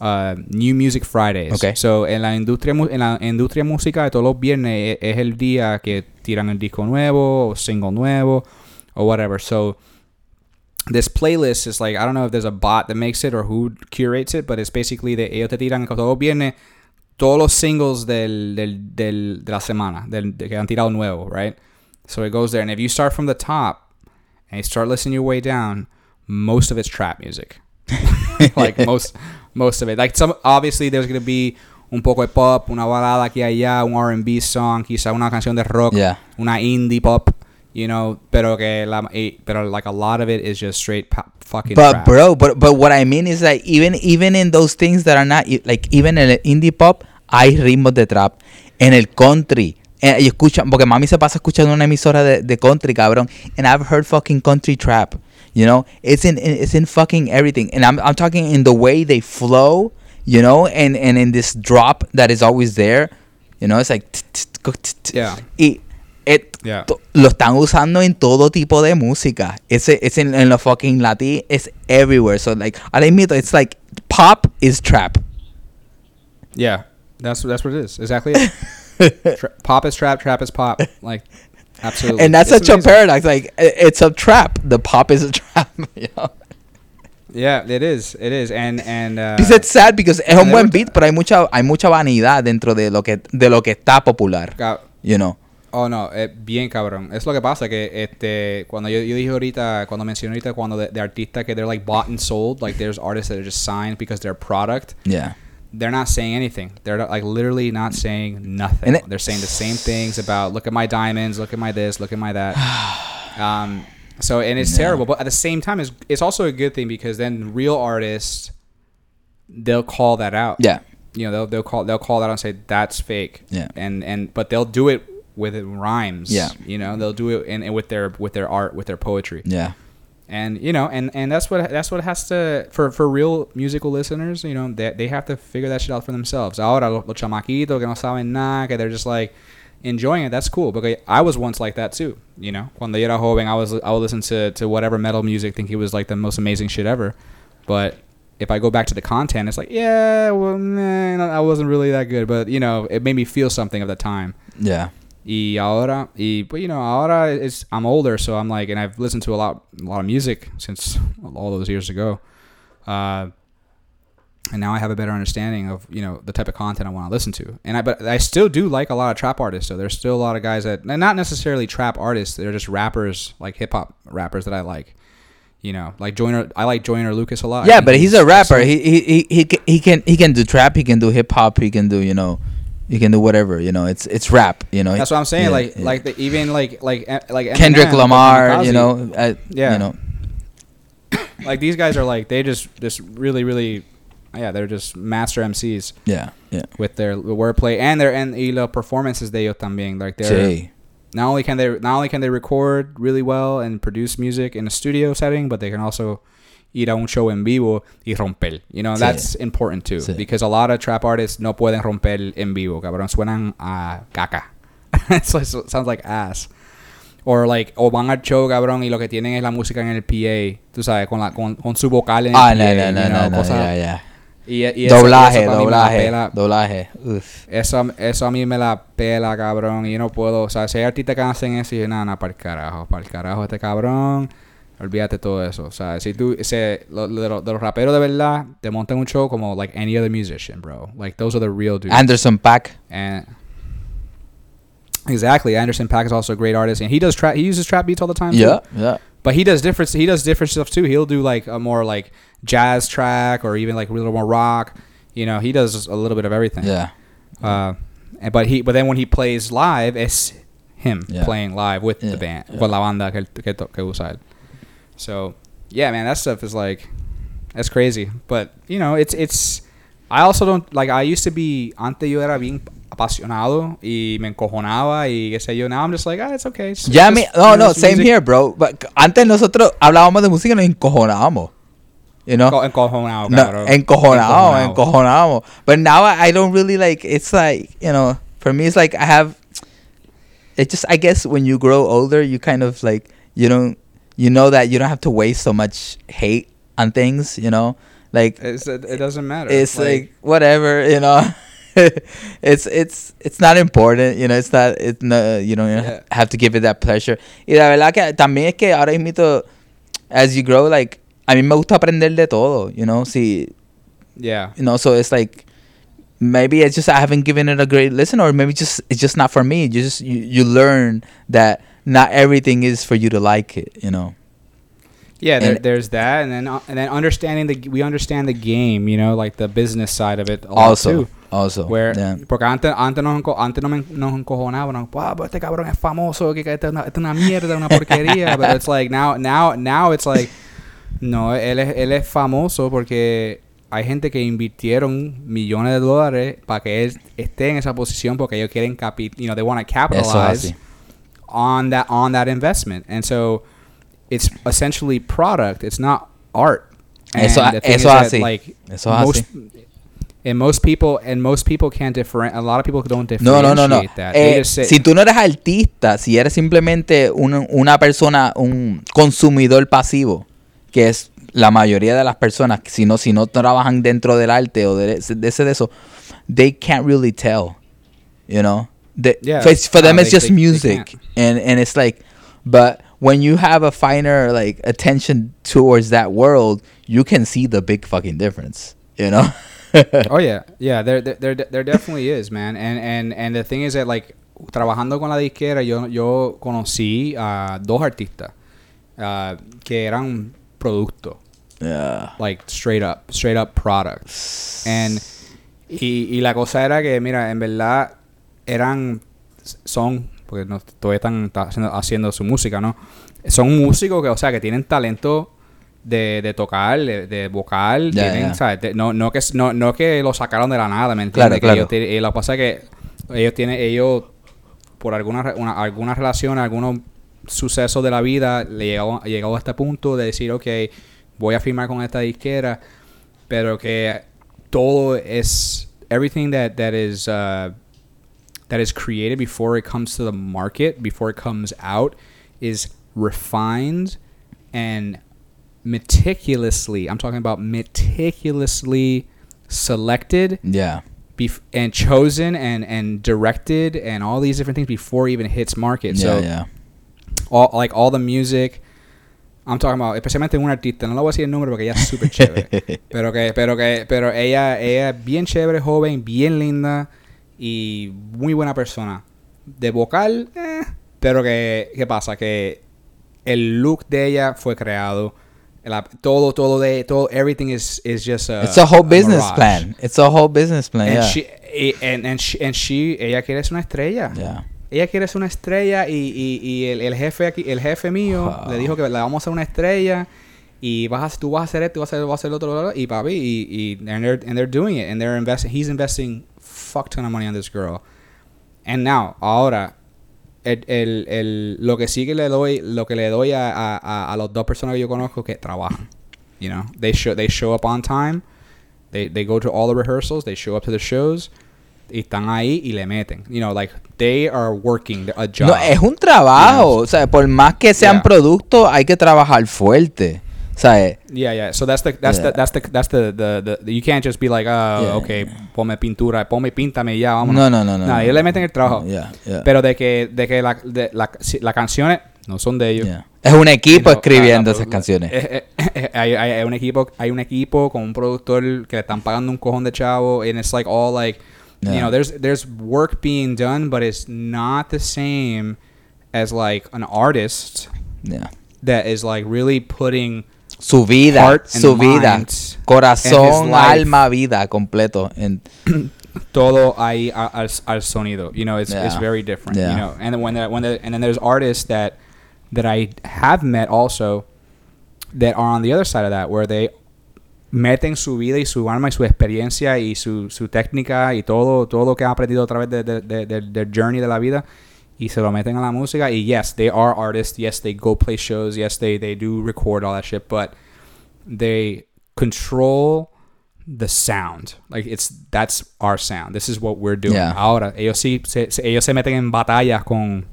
S4: uh, New Music Fridays.
S2: Okay.
S4: So en la industria, en la industria musical todos los viernes e- es, el día que tiran el disco nuevo o single nuevo o whatever. So this playlist is like I don't know if there's a bot that makes it or who curates it, but it's basically de ellos te tiran todos los viernes todos los singles del, del, del, de la semana del, de que han tirado nuevo, right? So it goes there, and if you start from the top and you start listening your way down, most of it's trap music, like most most of it. Like some obviously there's gonna be un poco de pop, una balada aquí allá, un R&B song, quizá una canción de rock,
S2: Yeah.
S4: una indie pop, you know, pero que la, eh, pero like a lot of it is just straight pop, fucking
S2: But
S4: trap.
S2: bro, but but what I mean is that even even in those things that are not like even en el indie pop hay ritmos de trap. En el country, eh, y escuchan porque mami se pasa escuchando una emisora de, de country, cabrón. And I've heard fucking country trap. You know, it's in it's in fucking everything. And I'm I'm talking in the way they flow. You know, and and in this drop that is always there. You know, it's like
S4: Yeah.
S2: y it,
S4: Yeah.
S2: lo están usando en todo tipo de música. It's, it's in, en lo fucking latín. It's everywhere. So, like, ahora mismo, it's like pop is trap.
S4: Yeah, that's that's what it is. Exactly. It. Tra- pop is trap, trap is pop. Like, absolutely.
S2: And that's
S4: It's
S2: such a paradox. Like, it's a trap. The pop is a trap. you know?
S4: Yeah, it is. It is. And and uh,
S2: Because it's sad because es un buen
S4: every-
S2: beat, pero hay mucha, hay mucha vanidad dentro de lo que, de lo que está popular.
S4: ca-
S2: You know?
S4: Oh no, eh, bien cabrón. Es lo que pasa que este cuando yo, yo dije ahorita, cuando mencioné ahorita cuando de, de artistas que they're like bought and sold, like there's artists that are just signed because they're product.
S2: Yeah.
S4: They're not saying anything. They're like literally not saying nothing.
S2: It-
S4: they're saying the same things about look at my diamonds, look at my this, look at my that. um, so and it's
S2: Yeah.
S4: terrible, but at the same time, it's it's also a good thing because then real artists they'll call that out.
S2: Yeah.
S4: you know they'll they'll call they'll call that out and say that's fake.
S2: Yeah.
S4: and and but they'll do it with rhymes.
S2: Yeah.
S4: you know they'll do it in with their with their art with their poetry
S2: Yeah.
S4: And you know and and that's what that's what has to for for real musical listeners you know they, they have to figure that shit out for themselves. Ahora los, chamaquitos que no saben nada que they're just like enjoying it that's cool. Because I was once like that too you know. Cuando era joven I was I would listen to to whatever metal music think it was like the most amazing shit ever. But if I go back to the content it's like yeah well man I wasn't really that good. But you know it made me feel something of the time.
S2: Yeah.
S4: Y ahora, y but you know, ahora it's I'm older, so I'm like, and I've listened to a lot, a lot of music since all those years ago, uh, and now I have a better understanding of you know the type of content I want to listen to. And I, but I still do like a lot of trap artists. So there's still a lot of guys that, not necessarily trap artists. They're just rappers, like hip hop rappers that I like. You know, like Joyner. I like Joyner Lucas a lot.
S2: Yeah, but he's a rapper. He he he he he can he can do trap. He can do hip hop. He can do you know, he can do whatever. You know, it's it's rap. You know.
S4: That's what I'm saying.
S2: Yeah,
S4: like,
S2: yeah.
S4: like the, even like like eh, like
S2: Kendrick Lamar.
S4: Kamikaze.
S2: You know. Uh,
S4: Yeah.
S2: You know.
S4: like these guys are like they just just really really yeah they're just master MCs
S2: Yeah. Yeah.
S4: with their wordplay and their and y los performances de ellos también like they're
S2: Sí.
S4: not only can they not only can they record really well and produce music in a studio setting but they can also ir a un show en vivo y romper you know
S2: Sí.
S4: that's important too
S2: Sí.
S4: because a lot of trap artists no pueden romper en vivo cabrón suenan a caca so it sounds like ass or like o van al show cabrón y lo que tienen es la música en el PA tú sabes con la con, con su vocal en el
S2: Ah,
S4: PA,
S2: no, no,
S4: you
S2: no,
S4: know,
S2: no, no,
S4: cosas-
S2: yeah, yeah.
S4: y, y eso-
S2: Doblaje,
S4: eso
S2: doblaje,
S4: pela.
S2: doblaje. Uf.
S4: Eso, eso a mí me la pela, cabrón. Y yo no puedo. O sea, si hay artistas que hacen eso, y yo, nada, nada, para el carajo. Para el carajo este cabrón. Olvídate todo eso. O sea, si tú. Ese, lo- lo- de, los, raperos de verdad, te montan un show como like any other musician, bro. Like, those are the real dudes.
S2: Anderson Pack.
S4: and. Exactly, Anderson Pack is also a great artist, and he does trap. He uses trap beats all the time. too.
S2: Yeah, yeah.
S4: But he does different. He does different stuff too. He'll do like a more like jazz track, or even like a little more rock. You know, he does a little bit of everything.
S2: Yeah.
S4: Uh, and- but he, but then when he plays live, it's him
S2: Yeah.
S4: playing live with
S2: Yeah,
S4: the band,
S2: yeah.
S4: con la banda que, que, que usa él. So, yeah, man, that stuff is like, That's crazy. But you know, it's it's. I also don't like. I used to be. Antes yo era bien apasionado y me encojonaba y qué sé yo. Now I'm just like, ah, it's okay. It's just,
S2: me,
S4: you
S2: no, no, same
S4: music.
S2: here, bro. But antes nosotros hablábamos de música y nos encojonábamos. You know?
S4: Enco- encojonado,
S2: No,
S4: cabrón.
S2: encojonado, encojonado. But now I, I don't really like. It's like you know, for me, it's like I have. It just, I guess, when you grow older, you kind of like you don't, you know that you don't have to waste so much hate on things. You know, like
S4: It's, it, it doesn't matter.
S2: it's like, whatever. You know, it's it's it's not important. You know, it's not. It's no. You don't
S4: Yeah.
S2: have to give it that pleasure. Y la verdad que también es que ahora mismo, as you grow, like a mí me gusta aprender de todo. You know, si
S4: yeah.
S2: you know so it's like maybe it's just i haven't given it a great listen or maybe just it's just not for me you just you, you learn that not everything is for you to like it you know
S4: Yeah, there, there's that, and then uh, and then understanding the we understand the game, you know, like the business side of it
S2: also
S4: too.
S2: also
S4: Where,
S2: yeah.
S4: Porque antes, antes, nos, antes no me, nos encojonaban, no, "Ah, pero este cabrón es famoso, que, esta es una, esta es una mierda, una porquería. But it's like now, now, now it's like, no, él es, él es famoso porque hay gente que invirtieron millones de dólares para que él esté en esa posición porque ellos quieren capi, you know, they want to
S2: eso
S4: capitalize
S2: así
S4: on that on that investment, and so it's essentially product. It's not art. And
S2: Eso-
S4: the thing
S2: eso
S4: is that,
S2: así.
S4: like
S2: Eso
S4: most, and most people and most people can't different. A lot of people don't
S2: no
S4: differentiate
S2: no no no
S4: that. They
S2: Eh,
S4: say,
S2: si tú no eres artista si eres simplemente un- una persona un consumidor pasivo que es la mayoría de las personas si no si no trabajan dentro del arte o de, de ese de eso they can't really tell you know The-
S4: Yeah.
S2: for, for them
S4: No,
S2: it's
S4: they-
S2: just
S4: they- they
S2: music and and it's like but when you have a finer like attention towards that world you can see the big fucking difference you know
S4: oh yeah, yeah. There, there, there, definitely is, man. And and and the thing is that like trabajando con la disquera, yo yo conocí a dos artistas ah, que eran producto.
S2: yeah
S4: like straight up, straight up product. And y, y la cosa era que, mira, en verdad eran, son, porque no, todavía están haciendo, haciendo su música, ¿no? Son músicos que, o sea, que tienen talento de, de tocar, de, de vocal, tienen,
S2: ya.
S4: ¿sabes? De- no, no, que, no, no que lo sacaron de la nada, ¿me entiendes?
S2: Claro,
S4: Que
S2: claro.
S4: ellos lo que pasa es que ellos tienen, ellos, por alguna, una, alguna relación, algunos sucesos de la vida, le llegó, llegó a este punto de decir, ok, voy a firmar con esta disquera, pero que todo es everything that that is uh, that is created before it comes to the market, before it comes out, is refined and meticulously. I'm talking about meticulously selected
S2: yeah
S4: bef- and chosen and and directed and all these different things before it even hits market.
S2: yeah
S4: so
S2: yeah
S4: all like all the music. I'm talking about, especialmente un artista, no le voy a decir el nombre porque ella es súper chévere. pero que, pero que, pero ella, ella es bien chévere, joven, bien linda y muy buena persona. De vocal, eh, pero que, ¿qué pasa? Que el look de ella fue creado. La- todo, todo de, todo, everything is, is just a,
S2: it's a whole
S4: a
S2: business
S4: mirage.
S2: plan it's a whole business plan
S4: And
S2: yeah
S4: she, and, and she, and she, ella quiere ser una estrella
S2: yeah
S4: ella quiere ser una estrella y, y, y el, el jefe aquí, el jefe mío
S2: Wow.
S4: le dijo que le vamos a hacer una estrella y vas a, tú vas a hacer esto, vas a hacer, vas a hacer lo otro, y papi, y, y and they're, and they're doing it, and they're investing, he's investing fuck ton of money on this girl. And now, ahora, el, el, el, lo que sí que le doy, lo que le doy a, a, a, las dos personas que yo conozco que trabajan, you know, they show, they show up on time, they, they go to all the rehearsals, they show up to the shows, y están ahí y le meten. You know, like they are working a job.
S2: No, es un trabajo. O sea, por más que sean
S4: Yeah.
S2: productos, hay que trabajar fuerte. Sea,
S4: Yeah, yeah. So that's the that's
S2: Yeah.
S4: the that's the that's the, the the you can't just be like, oh,
S2: Yeah.
S4: okay, ponme pintura, ponme píntame ya, vamos.
S2: no, no, no, no.
S4: No, ellos le meten el trabajo.
S2: Yeah, yeah,
S4: Pero de que de que la de, la, las canciones no son de ellos.
S2: yeah. Es un equipo
S4: You know,
S2: escribiendo
S4: la- la-
S2: esas canciones.
S4: eh, eh, eh, hay, hay, hay un equipo hay un equipo con un productor que le están pagando un cojón de chavo and it's like all like you
S2: Yeah.
S4: know there's there's work being done but it's not the same as like an artist
S2: Yeah.
S4: that is like really putting
S2: Su vida,
S4: Heart and
S2: su vida,
S4: mind and
S2: corazón, alma, vida, completo. En-
S4: todo ahí al, al sonido. You know, it's, it's very different.
S2: Yeah.
S4: You know, and then when the, when the, and then there's artists that that I have met also that are on the other side of that where they meten su vida y su alma y su experiencia y su, su técnica y todo, todo lo que han aprendido a través de, de, de- de- del journey de la vida y se lo meten a la música. Y yes, they are artists. Yes, they go play shows. Yes, they, they do record all that shit. But they control the sound. Like it's that's our sound. This is what we're doing.
S2: Yeah.
S4: Ahora, ellos sí, se, se- ellos se meten en batallas con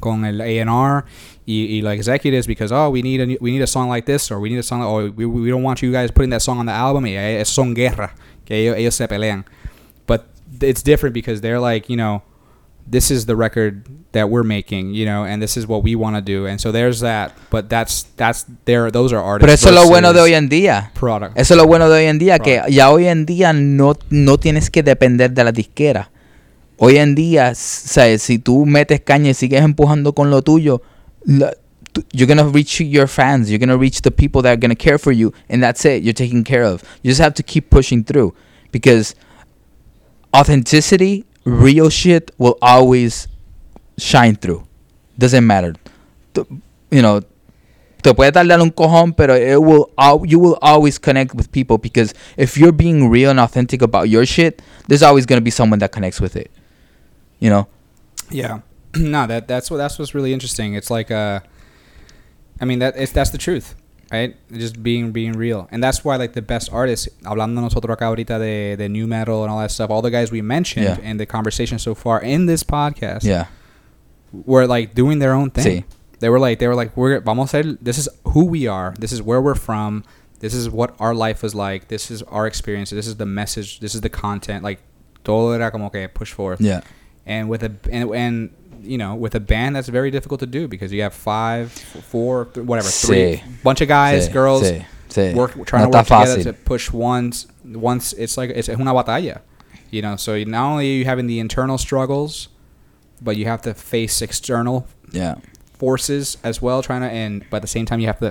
S4: con el A&R y, y like executives because oh we need a new- we need a song like this or we need a song or we, we don't want you guys putting that song on the album eh, eso son guerra que ellos, ellos se pelean but it's different because they're like you know this is the record that we're making you know and this is what we want to do and so there's that but that's that's there those are artists
S2: Pero eso es lo bueno de hoy en día.
S4: product
S2: Eso es lo bueno de hoy en día, que
S4: Right.
S2: ya hoy en día no, no tienes que depender de la disquera. Hoy en día, ¿sabes? si tú metes caña y sigues empujando con lo tuyo, la- you're going to reach your fans, you're going to reach the people that are going to care for you, and that's it. You're taken care of. You just have to keep pushing through because authenticity, real shit will always shine through. Doesn't matter. You know, te puede tardar un cojón, pero it will you will always connect with people because if you're being real and authentic about your shit, there's always gonna be someone that connects with it. You know?
S4: Yeah. no, that that's what that's what's really interesting. It's like uh I mean that it's that's the truth. Right? Just being being real. And that's why like the best artists, hablando nosotros acá ahorita de, de new metal and all that stuff, all the guys we mentioned
S2: Yeah.
S4: in the conversation so far in this podcast
S2: Yeah.
S4: were like doing their own thing.
S2: Sí.
S4: They were like they were like we're vamos a this is who we are. This is where we're from. This is what our life was like. This is our experience. This is the message. This is the content. Like todo era como que push forth
S2: Yeah.
S4: And with a and, and you know with a band that's very difficult to do because you have five, four, th- whatever, three,
S2: Sí.
S4: bunch of guys,
S2: Sí,
S4: girls,
S2: sí, sí.
S4: work trying
S2: No
S4: to work together
S2: fácil.
S4: to push once. Once it's like it's una batalla, you know. So not only are you having the internal struggles, but you have to face external
S2: Yeah.
S4: forces as well, trying to and but at the same time you have to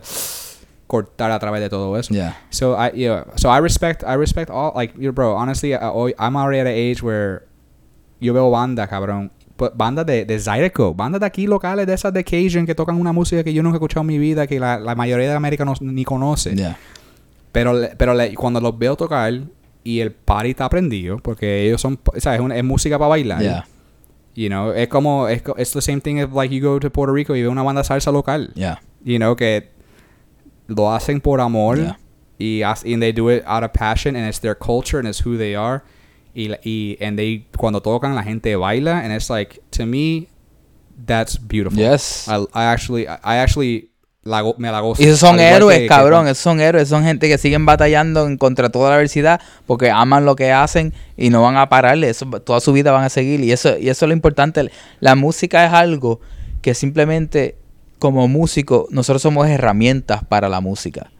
S4: cortar a través de todo eso.
S2: Yeah.
S4: So I yeah, so I respect I respect all like you know, bro. Honestly, I, I'm already at an age where yo veo banda, cabrón. But bandas de, de Zydeco, bandas de aquí locales, de esas de Cajun, que tocan una música que yo nunca he escuchado en mi vida, que la, la mayoría de América no, ni conoce.
S2: Yeah.
S4: Pero, pero cuando los veo tocar y el party está prendido, porque ellos son, ¿sabes? Es, una- es música para bailar.
S2: Yeah.
S4: You know, es como, es, it's the same thing if like you go to Puerto Rico y ve una banda salsa local.
S2: Yeah.
S4: You know, que lo hacen por amor
S2: Yeah.
S4: y, haz- and they do it out of passion and it's their culture and it's who they are. Y, y and they, cuando tocan la gente baila and it's like, to me, that's beautiful.
S2: Yes.
S4: I, I actually, I actually la me la gozo.
S2: Y esos son héroes,
S4: que-
S2: cabrón. Esos son héroes. Son gente que siguen batallando en contra toda la adversidad porque aman lo que hacen y no van a pararle. Eso, toda su vida van a seguir. Y eso, y eso es lo importante. La música es algo que simplemente, como músico, nosotros somos herramientas para la música.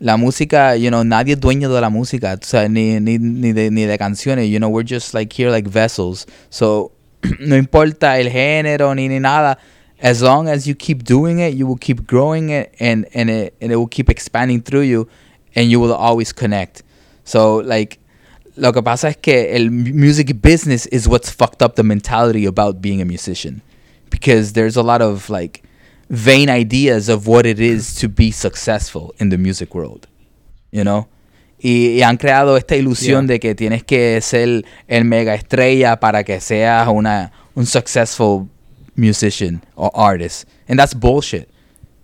S2: La música, you know, nadie es dueño de la música, o sea, ni, ni, ni, de, ni de canciones, you know, we're just like here like vessels. So, no importa el género ni, ni nada, as long as you keep doing it, you will keep growing it and, and, it, and it will keep expanding through you and you will always connect. So, like, lo que pasa es que el music business is what's fucked up the mentality about being a musician. Because there's a lot of, like, vain ideas of what it is to be successful in the music world. You know? Y, y han creado esta ilusión
S4: Yeah.
S2: de que tienes que ser el mega estrella para que seas una, un successful musician or artist. And that's bullshit.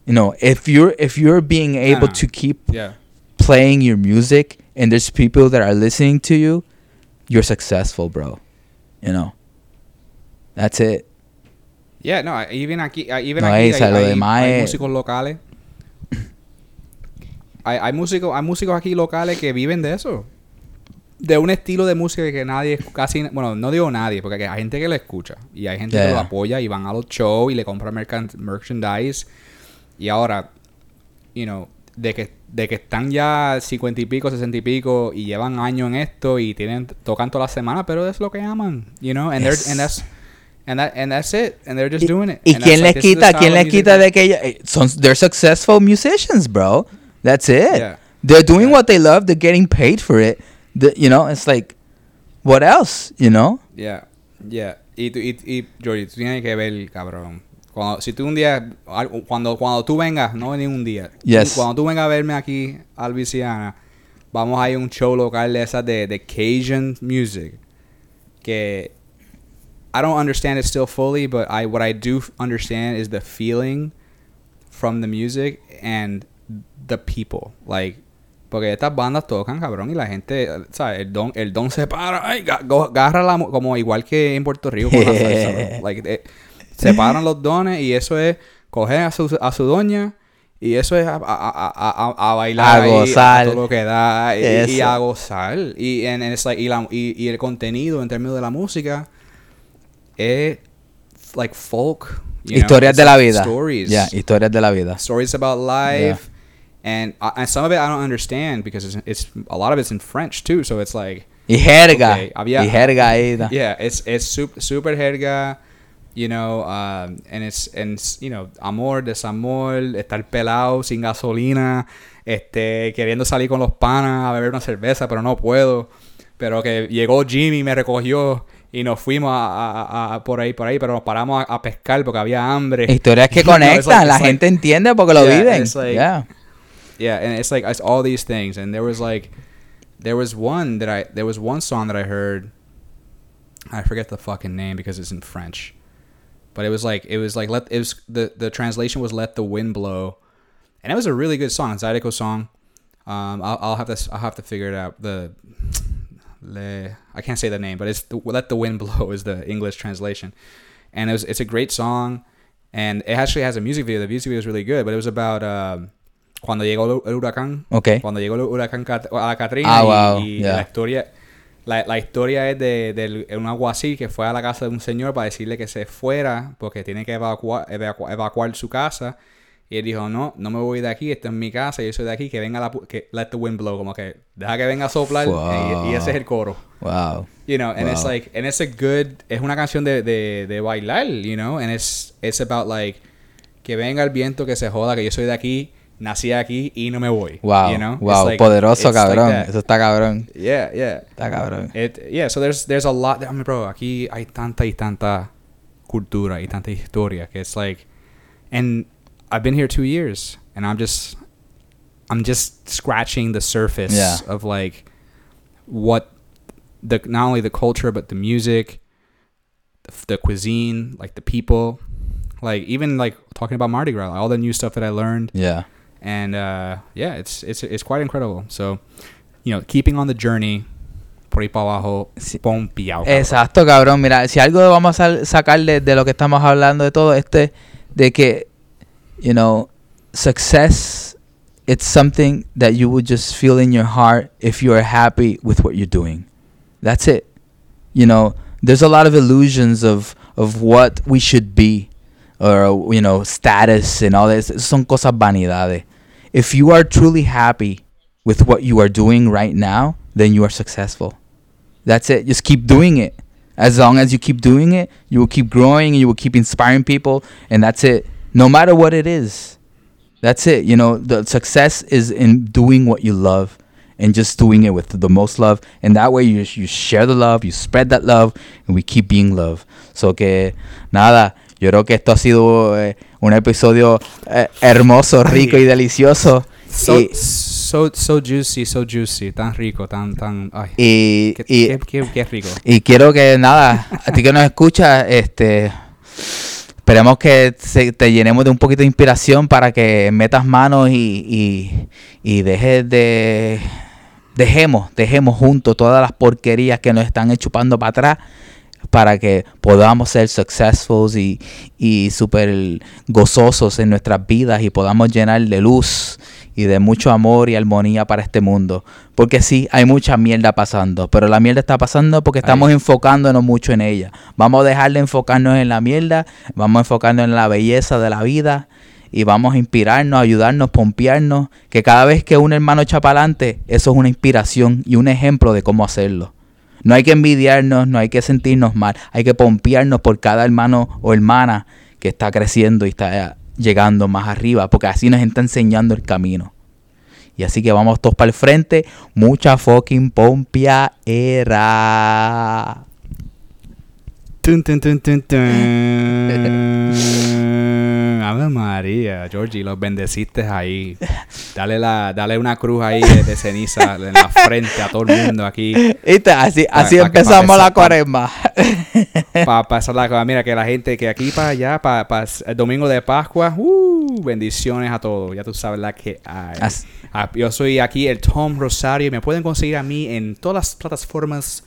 S2: You know, if you're if you're being able to keep
S4: Yeah.
S2: playing your music and there's people that are listening to you, you're successful, bro. You know. That's it.
S4: Yeah, no, even aquí, even
S2: No,
S4: aquí
S2: esa,
S4: hay,
S2: lo
S4: hay-
S2: demás
S4: hay
S2: es-
S4: músicos locales. Hay, hay músicos, hay músicos aquí locales que viven de eso. De un estilo de música que nadie, casi, bueno, no digo nadie, porque hay gente que lo escucha. Y hay gente
S2: Yeah,
S4: que lo apoya y van a los shows y le compran merchandise. Y ahora, you know, de que, de que están ya cincuenta y pico, sesenta y pico y llevan años en esto y tienen, tocan toda la semana, pero es lo que aman, you know, and, they're,
S2: Yes.
S4: and that's, and that, and that's it, and they're just doing it.
S2: ¿Y
S4: And
S2: quién les
S4: like,
S2: quita? ¿Quién les quita de que ellos, eh, son they're successful musicians, bro? That's it.
S4: Yeah.
S2: They're doing
S4: Yeah.
S2: what they love. They're getting paid for it. The- you know, it's like, what else? You know?
S4: Yeah, yeah. Y, tú- y, y Jordi, tú tienes que ver, cabrón. Cuando, si tú un día, cuando, cuando tú vengas, no ni un día.
S2: Yes.
S4: Cuando tú vengas a verme aquí a Luisiana, vamos a ir a un show local de esas de, de Cajun music. Que I don't understand it still fully, but I what I do understand is the feeling from the music and the people. Like, porque estas bandas tocan, cabrón, y la gente, ¿sabes? El don, el don se para, ay, agarra la, como igual que en Puerto Rico con la salsa. Like, eh, se paran los dones y eso es coger a su, a su doña y eso es a, a, a, a, a bailar
S2: A gozar.
S4: todo lo que da y, y a gozar y, and, and it's like, y, la- y, y el contenido en términos de la música es like folk you
S2: Historias de la vida.
S4: stories
S2: Ya, historias de la vida.
S4: stories about life and and some of it I don't understand because it's, it's a lot of it's in French too so it's like
S2: Y jerga.
S4: Okay, había-
S2: y jerga ahí.
S4: yeah it's it's super, super jerga you know um, and it's and you know amor desamor estar pelado sin gasolina este queriendo salir con los panas a beber una cerveza pero no puedo pero que llegó Jimmy me recogió y nos fuimos a, a- a- por ahí por ahí pero nos paramos a, pescar porque había hambre
S2: Historias que
S4: You know, it's
S2: conectan.
S4: like-
S2: la
S4: like-
S2: gente entiende porque lo
S4: Yeah,
S2: viven.
S4: like-
S2: Yeah.
S4: yeah and it's like it's all these things and there was like there was one that i there was one song that i heard i forget the fucking name because it's in french but it was like it was like let it was the the translation was let the wind blow and it was a really good song zydeco song um i'll, I'll have to i'll have to figure it out the le, i can't say the name but it's the, let the wind blow is the english translation. And it was it's a great song and it actually has a music video. The music video is really good but it was about um cuando llegó el huracán.
S2: Ok.
S4: cuando llegó el huracán Cat- a la Katrina
S2: Ah,
S4: y,
S2: wow,
S4: y
S2: yeah.
S4: la historia la, la historia es de, de un alguacil que fue a la casa de un señor para decirle que se fuera porque tiene que evacuar, evacu- evacuar su casa y él dijo no no me voy de aquí esta es mi casa yo soy de aquí que venga la que let the wind blow como que deja que venga a soplar y, y ese es el coro
S2: Wow.
S4: you know and it's like and it's a good es una canción de, de, de bailar you know and it's it's about like que venga el viento que se joda que yo soy de aquí nací aquí y no me voy
S2: Wow.
S4: you know
S2: wow.
S4: like-
S2: Poderoso,
S4: like
S2: cabrón. Eso está cabrón.
S4: yeah yeah
S2: Está cabrón.
S4: It, yeah, so there's there's a lot. I mean, bro, aquí hay tanta y tanta cultura y tanta historia que it's like, and I've been here two years, and I'm just, I'm just scratching the surface
S2: Yeah.
S4: of like what the not only the culture but the music, the, cuisine, like the people, like even like talking about Mardi Gras, all the new stuff that I learned
S2: Yeah.
S4: and uh, yeah, it's it's it's quite incredible. So, you know, keeping on the journey, por ahí para abajo,
S2: Sí.
S4: pompeado.
S2: Exacto, cabrón. Mira, si algo vamos a sal- sacar de, de lo que estamos hablando de todo este, de que, you know, success, it's something that you would just feel in your heart if you are happy with what you're doing. That's it. You know, there's a lot of illusions of of what we should be, or you know, status and all this. Son cosas vanidades. If you are truly happy with what you are doing right now, then you are successful. That's it. Just keep doing it. As long as you keep doing it, you will keep growing and you will keep inspiring people, and that's it. No matter what it is. That's it. You know, the success is in doing what you love and just doing it with the most love. And that way you, you share the love, you spread that love, and we keep being love. So que, nada, yo creo que esto ha sido eh, un episodio eh, hermoso, rico y delicioso.
S4: So,
S2: y,
S4: so so juicy, so juicy, tan rico, tan tan. Ay,
S2: y,
S4: qué,
S2: y-
S4: qué, qué- qué rico.
S2: Y quiero que nada, a ti que nos escuchas, este, esperemos que te llenemos de un poquito de inspiración para que metas manos y, y, y dejes de, dejemos, dejemos juntos todas las porquerías que nos están chupando para atrás para que podamos ser successful y, y súper gozosos en nuestras vidas y podamos llenar de luz y de mucho amor y armonía para este mundo. Porque sí, hay mucha mierda pasando, pero la mierda está pasando porque estamos
S4: Ay.
S2: enfocándonos mucho en ella. Vamos a dejar de enfocarnos en la mierda, vamos a enfocarnos en la belleza de la vida y vamos a inspirarnos, ayudarnos, pompearnos, que cada vez que un hermano echa para adelante, eso es una inspiración y un ejemplo de cómo hacerlo. No hay que envidiarnos, no hay que sentirnos mal, hay que pompearnos por cada hermano o hermana que está creciendo y está llegando más arriba, porque así nos está enseñando el camino. Y así que vamos todos para el frente, mucha fucking pompeadera.
S4: Tun, tun, tun, tun, tun. Ave María. Georgie, los bendeciste ahí. Dale, la, dale una cruz ahí de, de ceniza en la frente a todo el mundo aquí.
S2: ¿Viste? Así,
S4: Pa-
S2: así
S4: pa-
S2: empezamos
S4: pa-
S2: la cuaresma.
S4: Para pasar la cosa. Mira, que la gente que aquí para allá, para el domingo de Pascua, uh, bendiciones a todos. Ya tú sabes la que hay.
S2: As-
S4: Ah, yo soy aquí el Tom Rosario y me pueden conseguir a mí en todas las plataformas.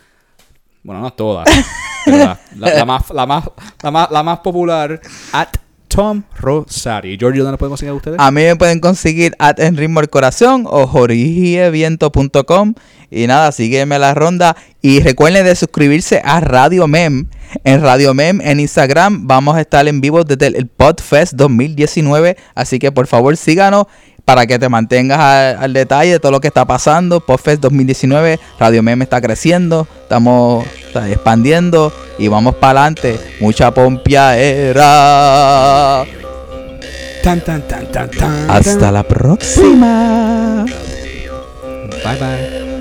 S4: Bueno, no todas. la, más, la, más, la, más, la más popular. At Tom Rosario. ¿Y Giorgio dónde pueden conseguir a ustedes?
S2: A mí me pueden conseguir at En Ritmo Corazón o jorgieviento.com. Y nada, sígueme la ronda. Y recuerden de suscribirse a Radio Mem. En Radio Mem en Instagram vamos a estar en vivo desde el Podfest 2019. Así que por favor síganos para que te mantengas al, al detalle de todo lo que está pasando. Podfest 2019, Radio Mem está creciendo. Estamos expandiendo y vamos para adelante. Mucha pompia era.
S4: Tan, tan, tan, tan, tan,
S2: Hasta la próxima.
S4: Bye bye.